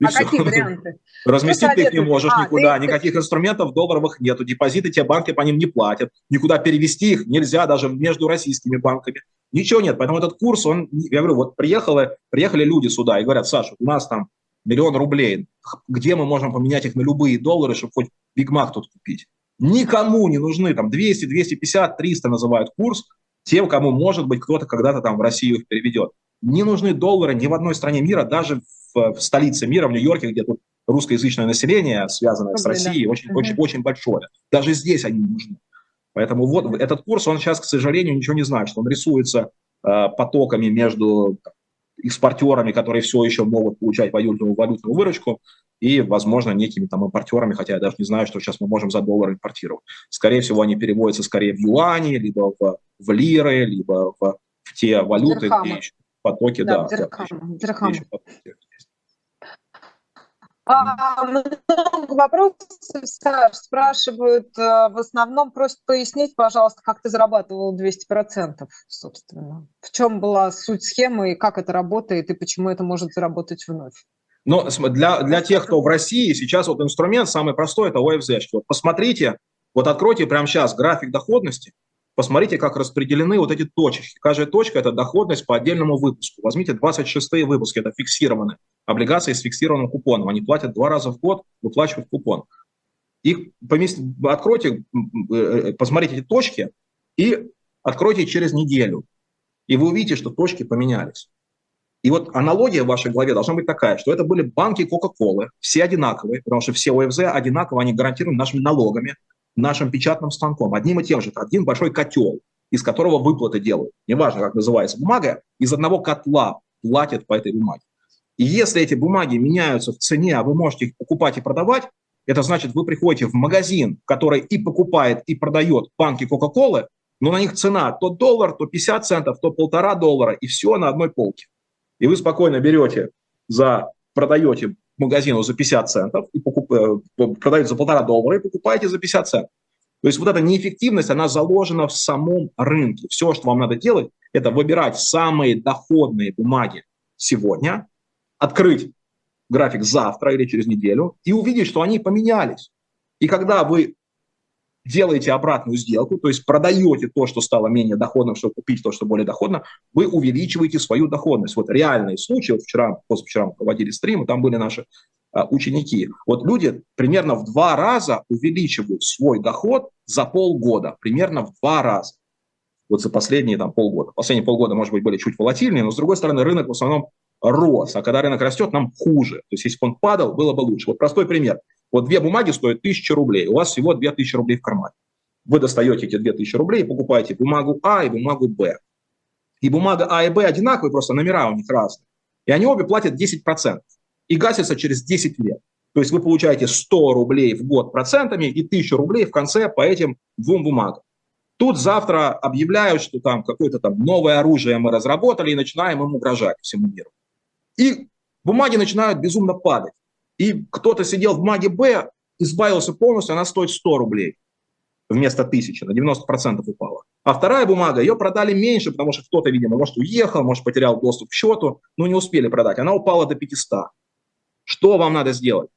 И а все. какие варианты? Разместить ты их не можешь а, никуда, ты... никаких инструментов долларовых нету, депозиты те банки по ним не платят, никуда перевести их нельзя даже между российскими банками. Ничего нет, поэтому этот курс, он, я говорю, вот приехали, приехали люди сюда и говорят, Саша, у нас там миллион рублей, где мы можем поменять их на любые доллары, чтобы хоть Биг Мак тут купить? Никому не нужны там 200, 250, 300 называют курс, тем, кому, может быть, кто-то когда-то там в Россию их переведет. Не нужны доллары ни в одной стране мира, даже в, в столице мира, в Нью-Йорке, где тут русскоязычное население, связанное Добрый, с Россией, да. очень, угу. очень, очень большое. Даже здесь они не нужны. Поэтому вот этот курс, он сейчас, к сожалению, ничего не значит. Он рисуется э, потоками между экспортерами, которые все еще могут получать валютную, валютную выручку, и, возможно, некими там импортерами, хотя я даже не знаю, что сейчас мы можем за доллар импортировать. Скорее всего, они переводятся скорее в юани, либо в, в лиры, либо в, в те валюты, Дирхамы. где еще потоки, да. да. Да, дирхамы. А, много вопросов, Саш, спрашивают, э, в основном просят пояснить, пожалуйста, как ты зарабатывал 200%, собственно. В чем была суть схемы, и как это работает, и почему это может заработать вновь? Ну, для, для тех, кто в России, сейчас вот инструмент самый простой – это ОФЗ. Вот посмотрите, вот откройте прямо сейчас график доходности, посмотрите, как распределены вот эти точки. Каждая точка – это доходность по отдельному выпуску. Возьмите 26 выпуски, это фиксированные облигации с фиксированным купоном. Они платят два раза в год, выплачивают купон. Их помест... откройте, э, э, посмотрите эти точки и откройте через неделю. И вы увидите, что точки поменялись. И вот аналогия в вашей голове должна быть такая, что это были банки Кока-Колы, все одинаковые, потому что все ОФЗ одинаково, они гарантированы нашими налогами, нашим печатным станком, одним и тем же. Один большой котел, из которого выплаты делают. Неважно, как называется бумага, из одного котла платят по этой бумаге. И если эти бумаги меняются в цене, а вы можете их покупать и продавать, это значит, вы приходите в магазин, который и покупает, и продает банки Кока-Колы, но на них цена то доллар, то 50 центов, то полтора доллара, и все на одной полке. И вы спокойно берете за, продаете магазину за 50 центов, и покуп, э, продаете за полтора доллара и покупаете за 50 центов. То есть вот эта неэффективность, она заложена в самом рынке. Все, что вам надо делать, это выбирать самые доходные бумаги сегодня, открыть график завтра или через неделю и увидеть, что они поменялись. И когда вы делаете обратную сделку, то есть продаете то, что стало менее доходным, чтобы купить то, что более доходно, вы увеличиваете свою доходность. Вот реальные случаи, вот вчера, позавчера мы проводили стрим, там были наши а, ученики. Вот люди примерно в два раза увеличивают свой доход за полгода, примерно в два раза. вот за последние там, полгода. Последние полгода, может быть, были чуть волатильнее, но, с другой стороны, рынок в основном рос. А когда рынок растет, нам хуже. То есть, если бы он падал, было бы лучше. Вот простой пример. Вот две бумаги стоят 1000 рублей. У вас всего 2000 рублей в кармане. Вы достаете эти 2000 рублей и покупаете бумагу А и бумагу Б. И бумага А и Б одинаковые, просто номера у них разные. И они обе платят 10%. И гасятся через 10 лет. То есть вы получаете 100 рублей в год процентами и 1000 рублей в конце по этим двум бумагам. Тут завтра объявляют, что там какое-то там новое оружие мы разработали и начинаем им угрожать всему миру. И бумаги начинают безумно падать. И кто-то сидел в бумаге Б, избавился полностью, она стоит 100 рублей вместо 1000, на 90% упала. А вторая бумага, ее продали меньше, потому что кто-то, видимо, может, уехал, может, потерял доступ к счету, но не успели продать. Она упала до 500. Что вам надо сделать?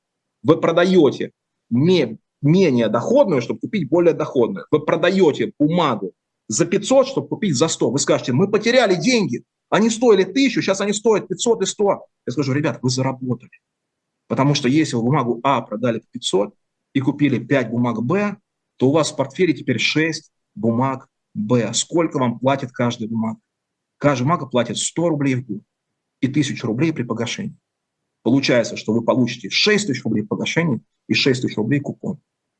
Вы продаете менее доходную, чтобы купить более доходную. Вы продаете бумагу за 500, чтобы купить за 100. Вы скажете, мы потеряли деньги, они стоили 1000, сейчас они стоят 500 и 100. Я скажу, ребят, вы заработали. Потому что если вы бумагу А продали по 500 и купили 5 бумаг Б, то у вас в портфеле теперь 6 бумаг Б. Сколько вам платит каждая бумага? Каждая бумага платит 100 рублей в год и 1000 рублей при погашении. Получается, что вы получите 6 тысяч рублей погашения и 6 тысяч рублей купон.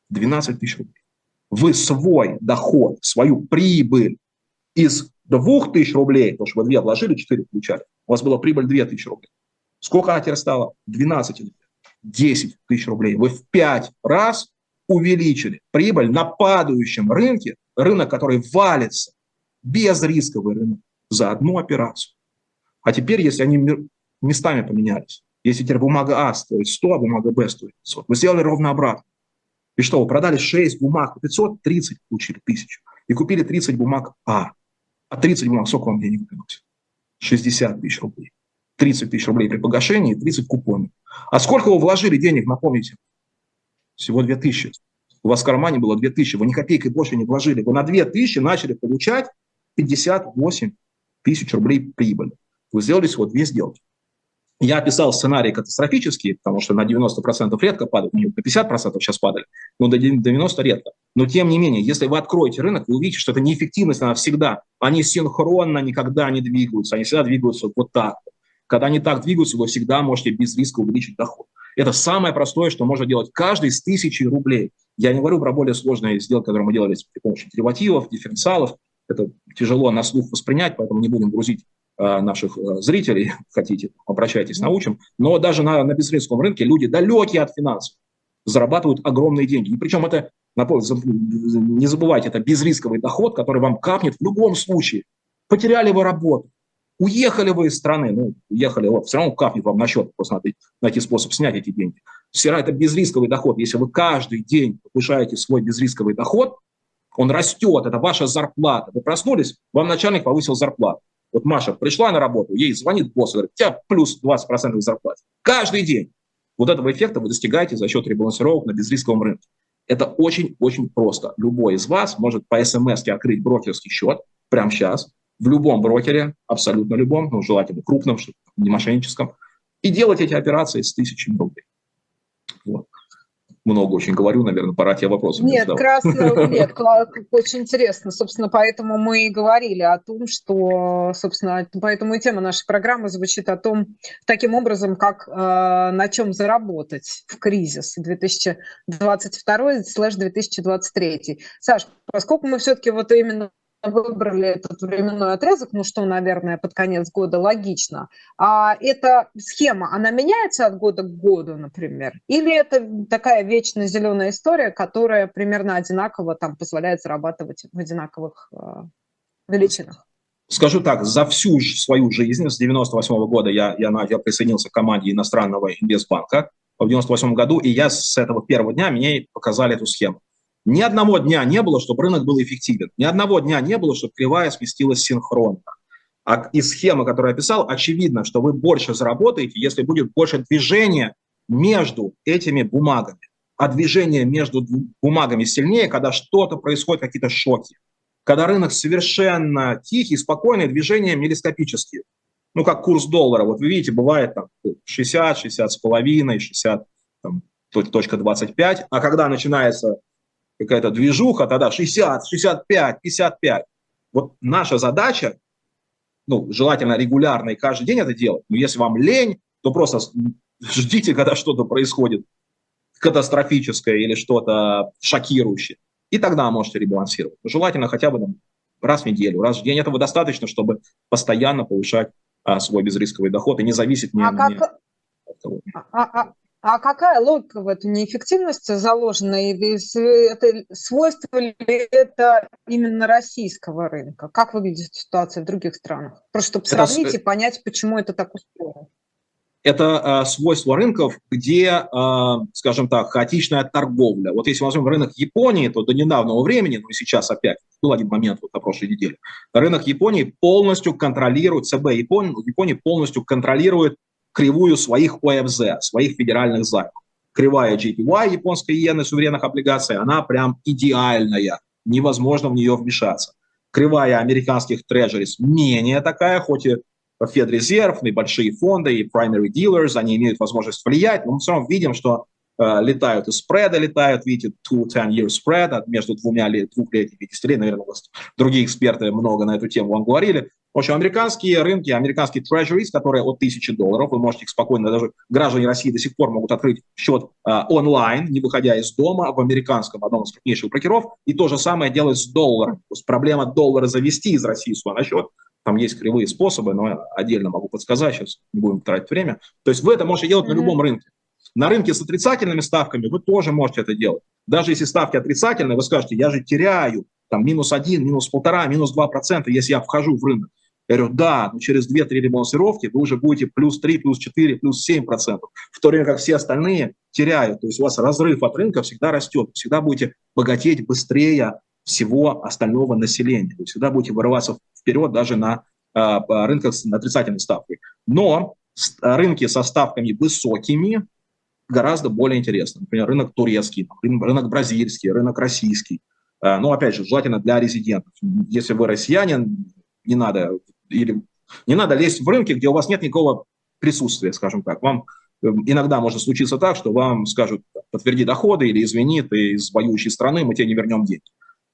12 тысяч рублей. Вы свой доход, свою прибыль из 2 тысяч рублей, потому что вы 2 вложили, 4 получали, у вас была прибыль 2 тысячи рублей. Сколько она теперь стала? 12 10 тысяч рублей. Вы в 5 раз увеличили прибыль на падающем рынке, рынок, который валится, безрисковый рынок, за одну операцию. А теперь, если они местами поменялись, если теперь бумага А стоит 100, а бумага Б стоит 500, вы сделали ровно обратно. И что, вы продали 6 бумаг по 500, 30 получили тысячу. И купили 30 бумаг А. А 30 бумаг, сколько вам денег приносит? 60 тысяч рублей. 30 тысяч рублей при погашении, 30 купонов. А сколько вы вложили денег, напомните? Всего 2 тысячи. У вас в кармане было 2 тысячи, вы ни копейкой больше не вложили. Вы на 2 тысячи начали получать 58 тысяч рублей прибыли. Вы сделали всего две сделки. Я описал сценарий катастрофический, потому что на 90% редко падают, на 50% сейчас падали, но до 90% редко. Но тем не менее, если вы откроете рынок, вы увидите, что это неэффективность, она всегда, они синхронно никогда не двигаются, они всегда двигаются вот так. Когда они так двигаются, вы всегда можете без риска увеличить доход. Это самое простое, что можно делать каждый с тысячи рублей. Я не говорю про более сложные сделки, которые мы делали при помощи деривативов, дифференциалов. Это тяжело на слух воспринять, поэтому не будем грузить Э, наших э, зрителей, хотите, обращайтесь, научим. Но даже на, на безрисковом рынке люди далекие от финансов зарабатывают огромные деньги. И причем это, не забывайте, это безрисковый доход, который вам капнет в любом случае. Потеряли вы работу, уехали вы из страны, ну, уехали, вот, все равно капнет вам на счет, просто надо найти способ снять эти деньги. Все равно это безрисковый доход. Если вы каждый день повышаете свой безрисковый доход, он растет, это ваша зарплата. Вы проснулись, вам начальник повысил зарплату. Вот Маша пришла на работу, ей звонит босс, говорит, у тебя плюс 20% зарплаты. Каждый день. Вот этого эффекта вы достигаете за счет ребалансировок на безрисковом рынке. Это очень-очень просто. Любой из вас может по смс открыть брокерский счет прямо сейчас в любом брокере, абсолютно любом, ну, желательно крупном, не мошенническом, и делать эти операции с тысячами рублей. Вот много очень говорю, наверное, пора тебе вопросы Нет, раз, нет, очень интересно. Собственно, поэтому мы и говорили о том, что, собственно, поэтому и тема нашей программы звучит о том, таким образом, как э, на чем заработать в кризис 2022-2023. Саш, поскольку мы все-таки вот именно выбрали этот временной отрезок, ну что, наверное, под конец года логично. А эта схема, она меняется от года к году, например? Или это такая вечно зеленая история, которая примерно одинаково там позволяет зарабатывать в одинаковых э, величинах? Скажу так, за всю свою жизнь, с 98 -го года я, я, я присоединился к команде иностранного инвестбанка в 98 году, и я с этого первого дня мне показали эту схему. Ни одного дня не было, чтобы рынок был эффективен. Ни одного дня не было, чтобы кривая сместилась синхронно. А из схемы, которую я описал, очевидно, что вы больше заработаете, если будет больше движения между этими бумагами. А движение между бумагами сильнее, когда что-то происходит, какие-то шоки. Когда рынок совершенно тихий, спокойный, движения мелископические. Ну, как курс доллара. Вот вы видите, бывает там 60, 60 с половиной, 60, там, точка 25. А когда начинается какая-то движуха, тогда 60, 65, 55. Вот наша задача, ну, желательно регулярно и каждый день это делать, но если вам лень, то просто ждите, когда что-то происходит катастрофическое или что-то шокирующее, и тогда можете ребалансировать. Желательно хотя бы там, раз в неделю, раз в день. Этого достаточно, чтобы постоянно повышать а, свой безрисковый доход и не зависеть ни, а ни как... от кого. А, а, а, какая логика в эту неэффективность заложена? И это свойство ли это именно российского рынка? Как выглядит ситуация в других странах? Просто чтобы сравнить это... и понять, почему это так устроено. Это э, свойство рынков, где, э, скажем так, хаотичная торговля. Вот если возьмем рынок Японии, то до недавнего времени, ну и сейчас опять, был один момент вот на прошлой неделе, рынок Японии полностью контролирует, ЦБ Японии, Японии полностью контролирует кривую своих ОФЗ, своих федеральных займов. Кривая JPY, японской иены суверенных облигаций, она прям идеальная, невозможно в нее вмешаться. Кривая американских трежерис менее такая, хоть и Федрезерв, и большие фонды, и primary dealers, они имеют возможность влиять, но мы все равно видим, что э, летают и спреды летают, видите, two 10-year spread между двумя двухлетними и десятилетиями, наверное, у вас другие эксперты много на эту тему вам говорили, в общем, американские рынки, американские treasuries, которые от тысячи долларов, вы можете их спокойно, даже граждане России до сих пор могут открыть счет э, онлайн, не выходя из дома, в американском, одном из крупнейших брокеров, и то же самое делать с долларом. То есть проблема доллара завести из России свой на счет, там есть кривые способы, но отдельно могу подсказать, сейчас не будем тратить время. То есть вы это можете делать mm-hmm. на любом рынке. На рынке с отрицательными ставками вы тоже можете это делать. Даже если ставки отрицательные, вы скажете, я же теряю там минус один, минус полтора, минус два процента, если я вхожу в рынок. Я говорю, да, но через 2-3 ребалансировки вы уже будете плюс 3, плюс 4, плюс 7 процентов, в то время как все остальные теряют. То есть у вас разрыв от рынка всегда растет, вы всегда будете богатеть быстрее всего остального населения. Вы всегда будете вырываться вперед даже на э, рынках с отрицательной ставкой. Но рынки со ставками высокими гораздо более интересны. Например, рынок турецкий, рынок бразильский, рынок российский. Но, опять же, желательно для резидентов. Если вы россиянин, не надо или не надо лезть в рынки, где у вас нет никакого присутствия, скажем так. Вам эм, иногда может случиться так, что вам скажут, подтверди доходы или извини, ты из воюющей страны, мы тебе не вернем деньги.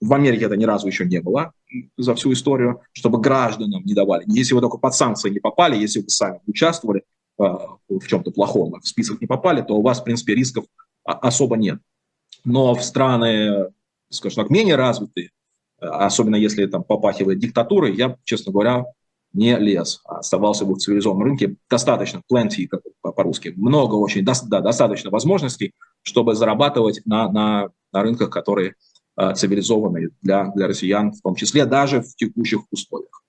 В Америке это ни разу еще не было за всю историю, чтобы гражданам не давали. Если вы только под санкции не попали, если вы сами участвовали э, в чем-то плохом, в список не попали, то у вас, в принципе, рисков особо нет. Но в страны, скажем так, менее развитые, особенно если там попахивает диктатурой, я, честно говоря, не лез, а оставался бы в цивилизованном рынке. Достаточно, plenty, по-русски, много очень, да, достаточно возможностей, чтобы зарабатывать на, на, на рынках, которые э, цивилизованные для, для россиян, в том числе даже в текущих условиях.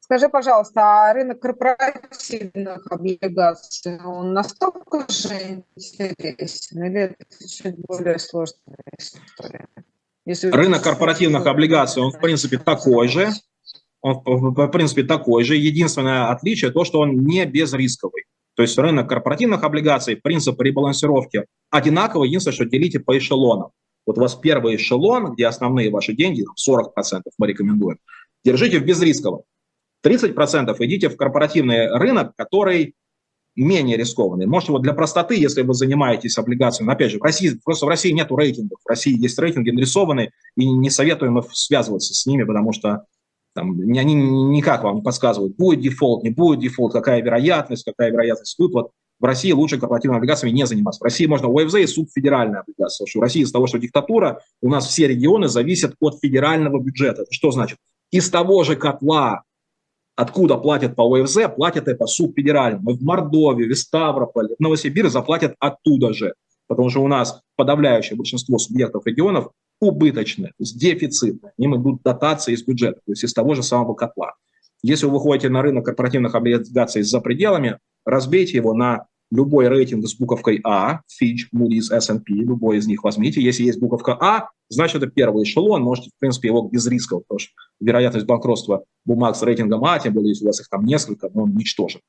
Скажи, пожалуйста, а рынок корпоративных облигаций, он настолько же интересен или это чуть более сложная история? Если рынок корпоративных облигаций, он в принципе такой же, он в принципе такой же. Единственное отличие то, что он не безрисковый. То есть рынок корпоративных облигаций, принцип ребалансировки одинаковый, единственное, что делите по эшелонам. Вот у вас первый эшелон, где основные ваши деньги, 40% мы рекомендуем, держите в безрисковом. 30% идите в корпоративный рынок, который менее рискованный. Можете вот для простоты, если вы занимаетесь облигациями, опять же, в России, просто в России нет рейтингов, в России есть рейтинги нарисованные, и не советуем связываться с ними, потому что там, они никак вам не подсказывают, будет дефолт, не будет дефолт, какая вероятность, какая вероятность выплат. В России лучше корпоративными облигациями не заниматься. В России можно ОФЗ и субфедеральная облигация. Что в России из-за того, что диктатура, у нас все регионы зависят от федерального бюджета. Что значит? Из того же котла откуда платят по ОФЗ, платят это субфедеральным. В Мордовии, в Ставрополе, в Новосибирске заплатят оттуда же. Потому что у нас подавляющее большинство субъектов регионов убыточные, с дефицитные. Им идут дотации из бюджета, то есть из того же самого котла. Если вы выходите на рынок корпоративных облигаций за пределами, разбейте его на любой рейтинг с буковкой А, Fitch, Moody's, S&P, любой из них возьмите. Если есть буковка А, значит, это первый эшелон, можете, в принципе, его без риска, потому что вероятность банкротства бумаг с рейтингом А, тем более, если у вас их там несколько, но он ничтожен.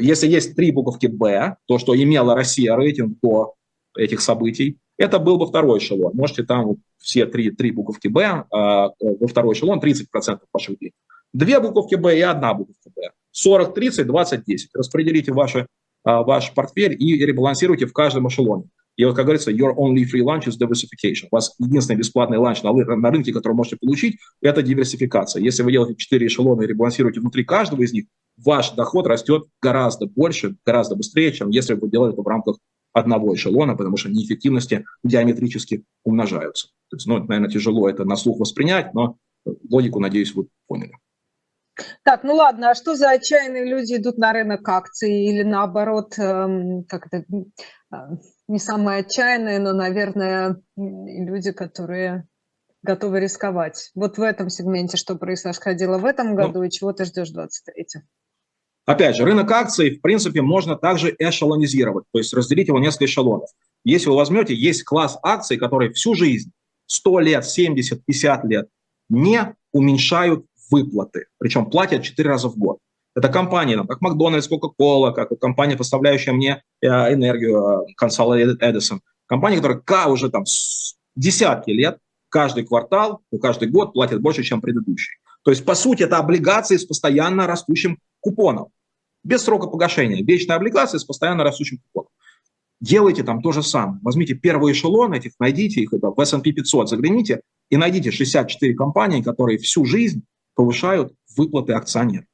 Если есть три буковки Б, то, что имела Россия рейтинг до этих событий, это был бы второй эшелон. Можете там все три, три буковки Б, а, во второй эшелон 30% ваших денег. Две буковки Б и одна буковка Б. 40, 30, 20, 10. Распределите ваши ваш портфель и ребалансируйте в каждом эшелоне. И вот, как говорится, your only free lunch is diversification. У вас единственный бесплатный ланч на, на рынке, который вы можете получить, это диверсификация. Если вы делаете 4 эшелона и ребалансируете внутри каждого из них, ваш доход растет гораздо больше, гораздо быстрее, чем если вы делаете это в рамках одного эшелона, потому что неэффективности диаметрически умножаются. То есть, ну, наверное, тяжело это на слух воспринять, но логику, надеюсь, вы поняли. Так, ну ладно, а что за отчаянные люди идут на рынок акций или наоборот, эм, как это, а, не самые отчаянные, но, наверное, люди, которые готовы рисковать. Вот в этом сегменте что происходило в этом ну, году ну, и чего ты ждешь в 2023? Опять же, рынок акций, в принципе, можно также эшелонизировать, то есть разделить его несколько эшелонов. Если вы возьмете, есть класс акций, которые всю жизнь, 100 лет, 70, 50 лет, не уменьшают выплаты, причем платят 4 раза в год. Это компании, там, как Макдональдс, Кока-Кола, как компания, поставляющая мне э, энергию, Consolidated э, Edison. Компания, которая уже там десятки лет, каждый квартал, ну, каждый год платит больше, чем предыдущий. То есть, по сути, это облигации с постоянно растущим купоном. Без срока погашения. Вечная облигация с постоянно растущим купоном. Делайте там то же самое. Возьмите первый эшелон этих, найдите их это в S&P 500, загляните и найдите 64 компании, которые всю жизнь повышают выплаты акционерам.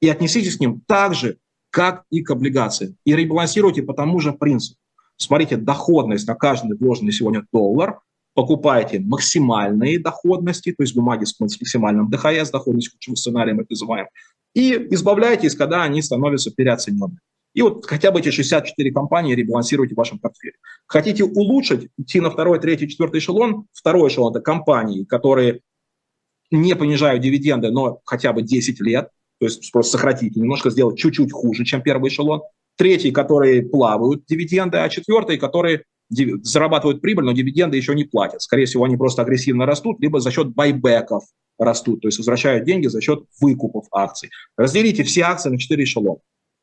И отнеситесь к ним так же, как и к облигациям. И ребалансируйте по тому же принципу. Смотрите, доходность на каждый вложенный сегодня доллар, покупайте максимальные доходности, то есть бумаги с максимальным ДХС, доходность худшего сценария мы называем, и избавляйтесь, когда они становятся переоцененными. И вот хотя бы эти 64 компании ребалансируйте в вашем портфеле. Хотите улучшить, идти на второй, третий, четвертый эшелон? Второй эшелон – это компании, которые не понижают дивиденды, но хотя бы 10 лет, то есть просто сократить, немножко сделать чуть-чуть хуже, чем первый эшелон. Третий, которые плавают дивиденды, а четвертый, которые зарабатывают прибыль, но дивиденды еще не платят. Скорее всего, они просто агрессивно растут, либо за счет байбеков растут, то есть возвращают деньги за счет выкупов акций. Разделите все акции на 4 эшелона.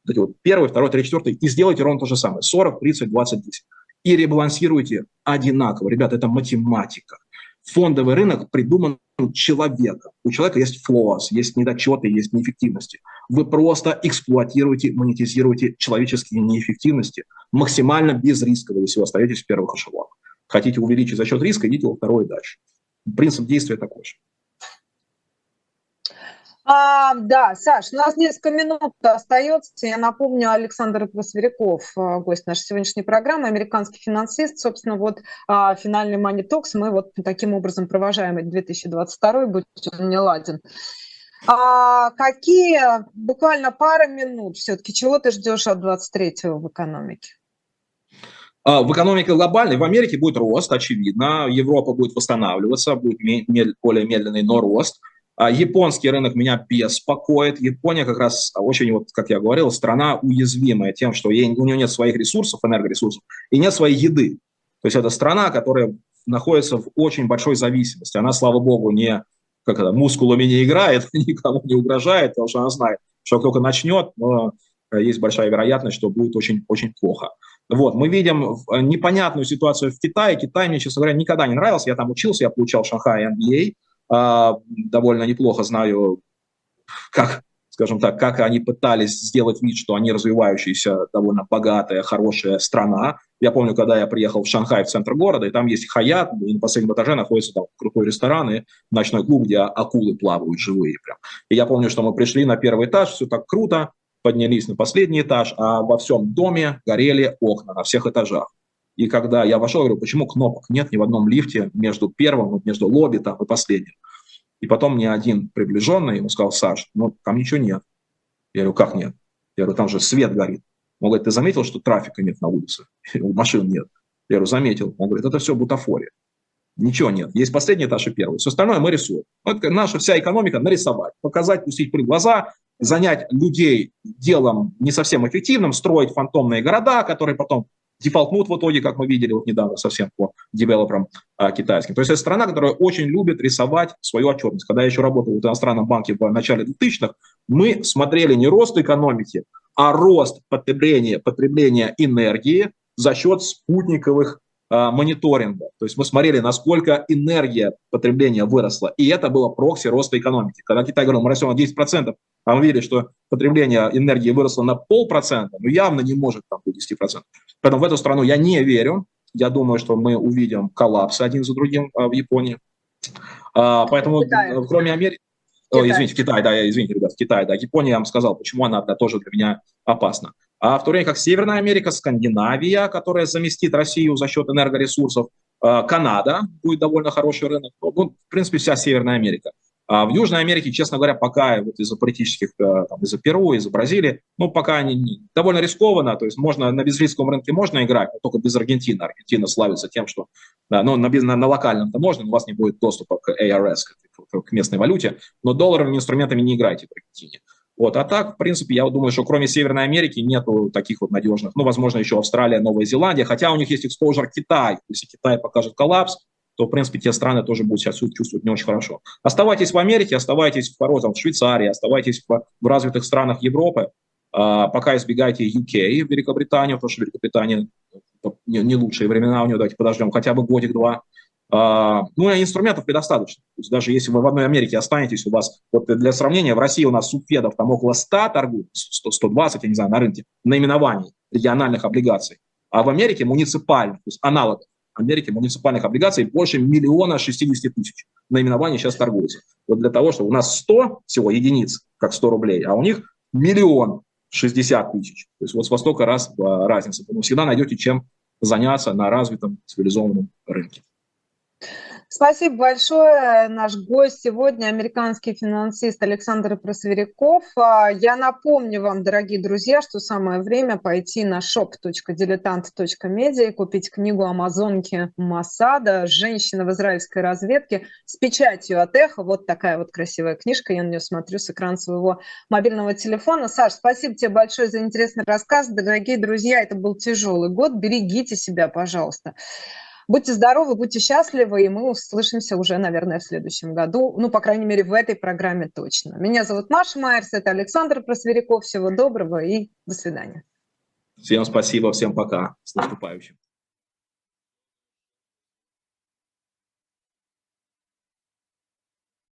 Вот вот первый, второй, третий, четвертый, и сделайте ровно то же самое. 40, 30, 20, 10. И ребалансируйте одинаково. Ребята, это математика. Фондовый рынок придуман человека. У человека есть флоас, есть недочеты, есть неэффективности. Вы просто эксплуатируете, монетизируете человеческие неэффективности максимально безрисково, если вы остаетесь в первых эшелонах. Хотите увеличить за счет риска, идите во второй дальше. Принцип действия такой же. А, да, Саш, у нас несколько минут остается. Я напомню, Александр Просверяков, а, гость нашей сегодняшней программы, американский финансист. Собственно, вот а, финальный Money Talks мы вот таким образом провожаем 2022, будь он не ладен. А какие, буквально пара минут все-таки, чего ты ждешь от 23-го в экономике? А, в экономике глобальной, в Америке будет рост, очевидно, Европа будет восстанавливаться, будет более медленный, но рост. А японский рынок меня беспокоит. Япония как раз очень, вот, как я говорил, страна уязвимая тем, что ей, у нее нет своих ресурсов, энергоресурсов, и нет своей еды. То есть это страна, которая находится в очень большой зависимости. Она, слава богу, не как это, мускулами не играет, никому не угрожает, потому что она знает, что только начнет, но э, есть большая вероятность, что будет очень-очень плохо. Вот, мы видим непонятную ситуацию в Китае. Китай мне, честно говоря, никогда не нравился. Я там учился, я получал Шанхай MBA. А, довольно неплохо знаю, как, скажем так, как они пытались сделать вид, что они развивающаяся, довольно богатая, хорошая страна. Я помню, когда я приехал в Шанхай, в центр города, и там есть Хаят, и на последнем этаже находится там крутой ресторан и ночной клуб, где акулы плавают живые прям. И я помню, что мы пришли на первый этаж, все так круто, поднялись на последний этаж, а во всем доме горели окна на всех этажах. И когда я вошел, говорю, почему кнопок нет ни в одном лифте между первым, вот между лобби там, и последним. И потом мне один приближенный ему сказал, Саш, ну там ничего нет. Я говорю, как нет? Я говорю, там же свет горит. Он говорит, ты заметил, что трафика нет на улице? Машин нет. Я говорю, заметил. Он говорит, это все бутафория. Ничего нет. Есть последний этаж и первый. Все остальное мы рисуем. Вот наша вся экономика нарисовать, показать, пустить при глаза, занять людей делом не совсем эффективным, строить фантомные города, которые потом дефолтнут в итоге, как мы видели вот недавно совсем по девелоперам а, китайским. То есть это страна, которая очень любит рисовать свою отчетность. Когда я еще работал в иностранном банке в начале 2000-х, мы смотрели не рост экономики, а рост потребления, потребления энергии за счет спутниковых а, мониторинга. То есть мы смотрели, насколько энергия потребления выросла. И это было прокси роста экономики. Когда Китай говорил, мы растем на 10%, а мы видели, что потребление энергии выросло на полпроцента, ну явно не может там быть 10%. Поэтому в эту страну я не верю. Я думаю, что мы увидим коллапс один за другим в Японии. Поэтому, кроме Америки... О, извините, в Китае, да, извините, ребят, в Китае, да. Япония, я вам сказал, почему она да, тоже для меня опасна. А в то время как Северная Америка, Скандинавия, которая заместит Россию за счет энергоресурсов, Канада будет довольно хороший рынок, ну, в принципе, вся Северная Америка. А в Южной Америке, честно говоря, пока вот из-за политических, э, там, из-за Перу, из-за Бразилии, ну, пока они довольно рискованно, то есть можно на безрисковом рынке можно играть, но только без Аргентины. Аргентина славится тем, что, да, ну, на, на, на локальном-то можно, но у вас не будет доступа к ARS, к, к местной валюте, но долларовыми инструментами не играйте в Аргентине. Вот. А так, в принципе, я думаю, что кроме Северной Америки нету таких вот надежных, ну, возможно, еще Австралия, Новая Зеландия, хотя у них есть экспозор Китай. Если Китай покажет коллапс, то, в принципе, те страны тоже будут себя чувствовать не очень хорошо. Оставайтесь в Америке, оставайтесь в, в Швейцарии, оставайтесь в, в развитых странах Европы, а, пока избегайте UK, Великобританию, потому что Великобритания не, не лучшие времена у нее, давайте подождем хотя бы годик-два. А, ну, и инструментов предостаточно. То есть даже если вы в одной Америке останетесь, у вас, вот для сравнения, в России у нас субфедов там около 100 торгуют, 100, 120, я не знаю, на рынке наименований региональных облигаций, а в Америке муниципальных, то есть аналогов. Америке муниципальных облигаций больше миллиона 60 тысяч. Наименование сейчас торгуется. Вот для того, что у нас 100 всего единиц, как 100 рублей, а у них миллион 60 тысяч. То есть вот во столько раз разница. Поэтому всегда найдете чем заняться на развитом цивилизованном рынке. Спасибо большое. Наш гость сегодня американский финансист Александр Просверяков. А, я напомню вам, дорогие друзья, что самое время пойти на shop.diletant.media и купить книгу Амазонки Масада «Женщина в израильской разведке» с печатью от эхо. Вот такая вот красивая книжка. Я на нее смотрю с экрана своего мобильного телефона. Саш, спасибо тебе большое за интересный рассказ. Дорогие друзья, это был тяжелый год. Берегите себя, пожалуйста. Будьте здоровы, будьте счастливы, и мы услышимся уже, наверное, в следующем году. Ну, по крайней мере, в этой программе точно. Меня зовут Маша Майерс, это Александр Просверяков. Всего доброго и до свидания. Всем спасибо, всем пока. С наступающим.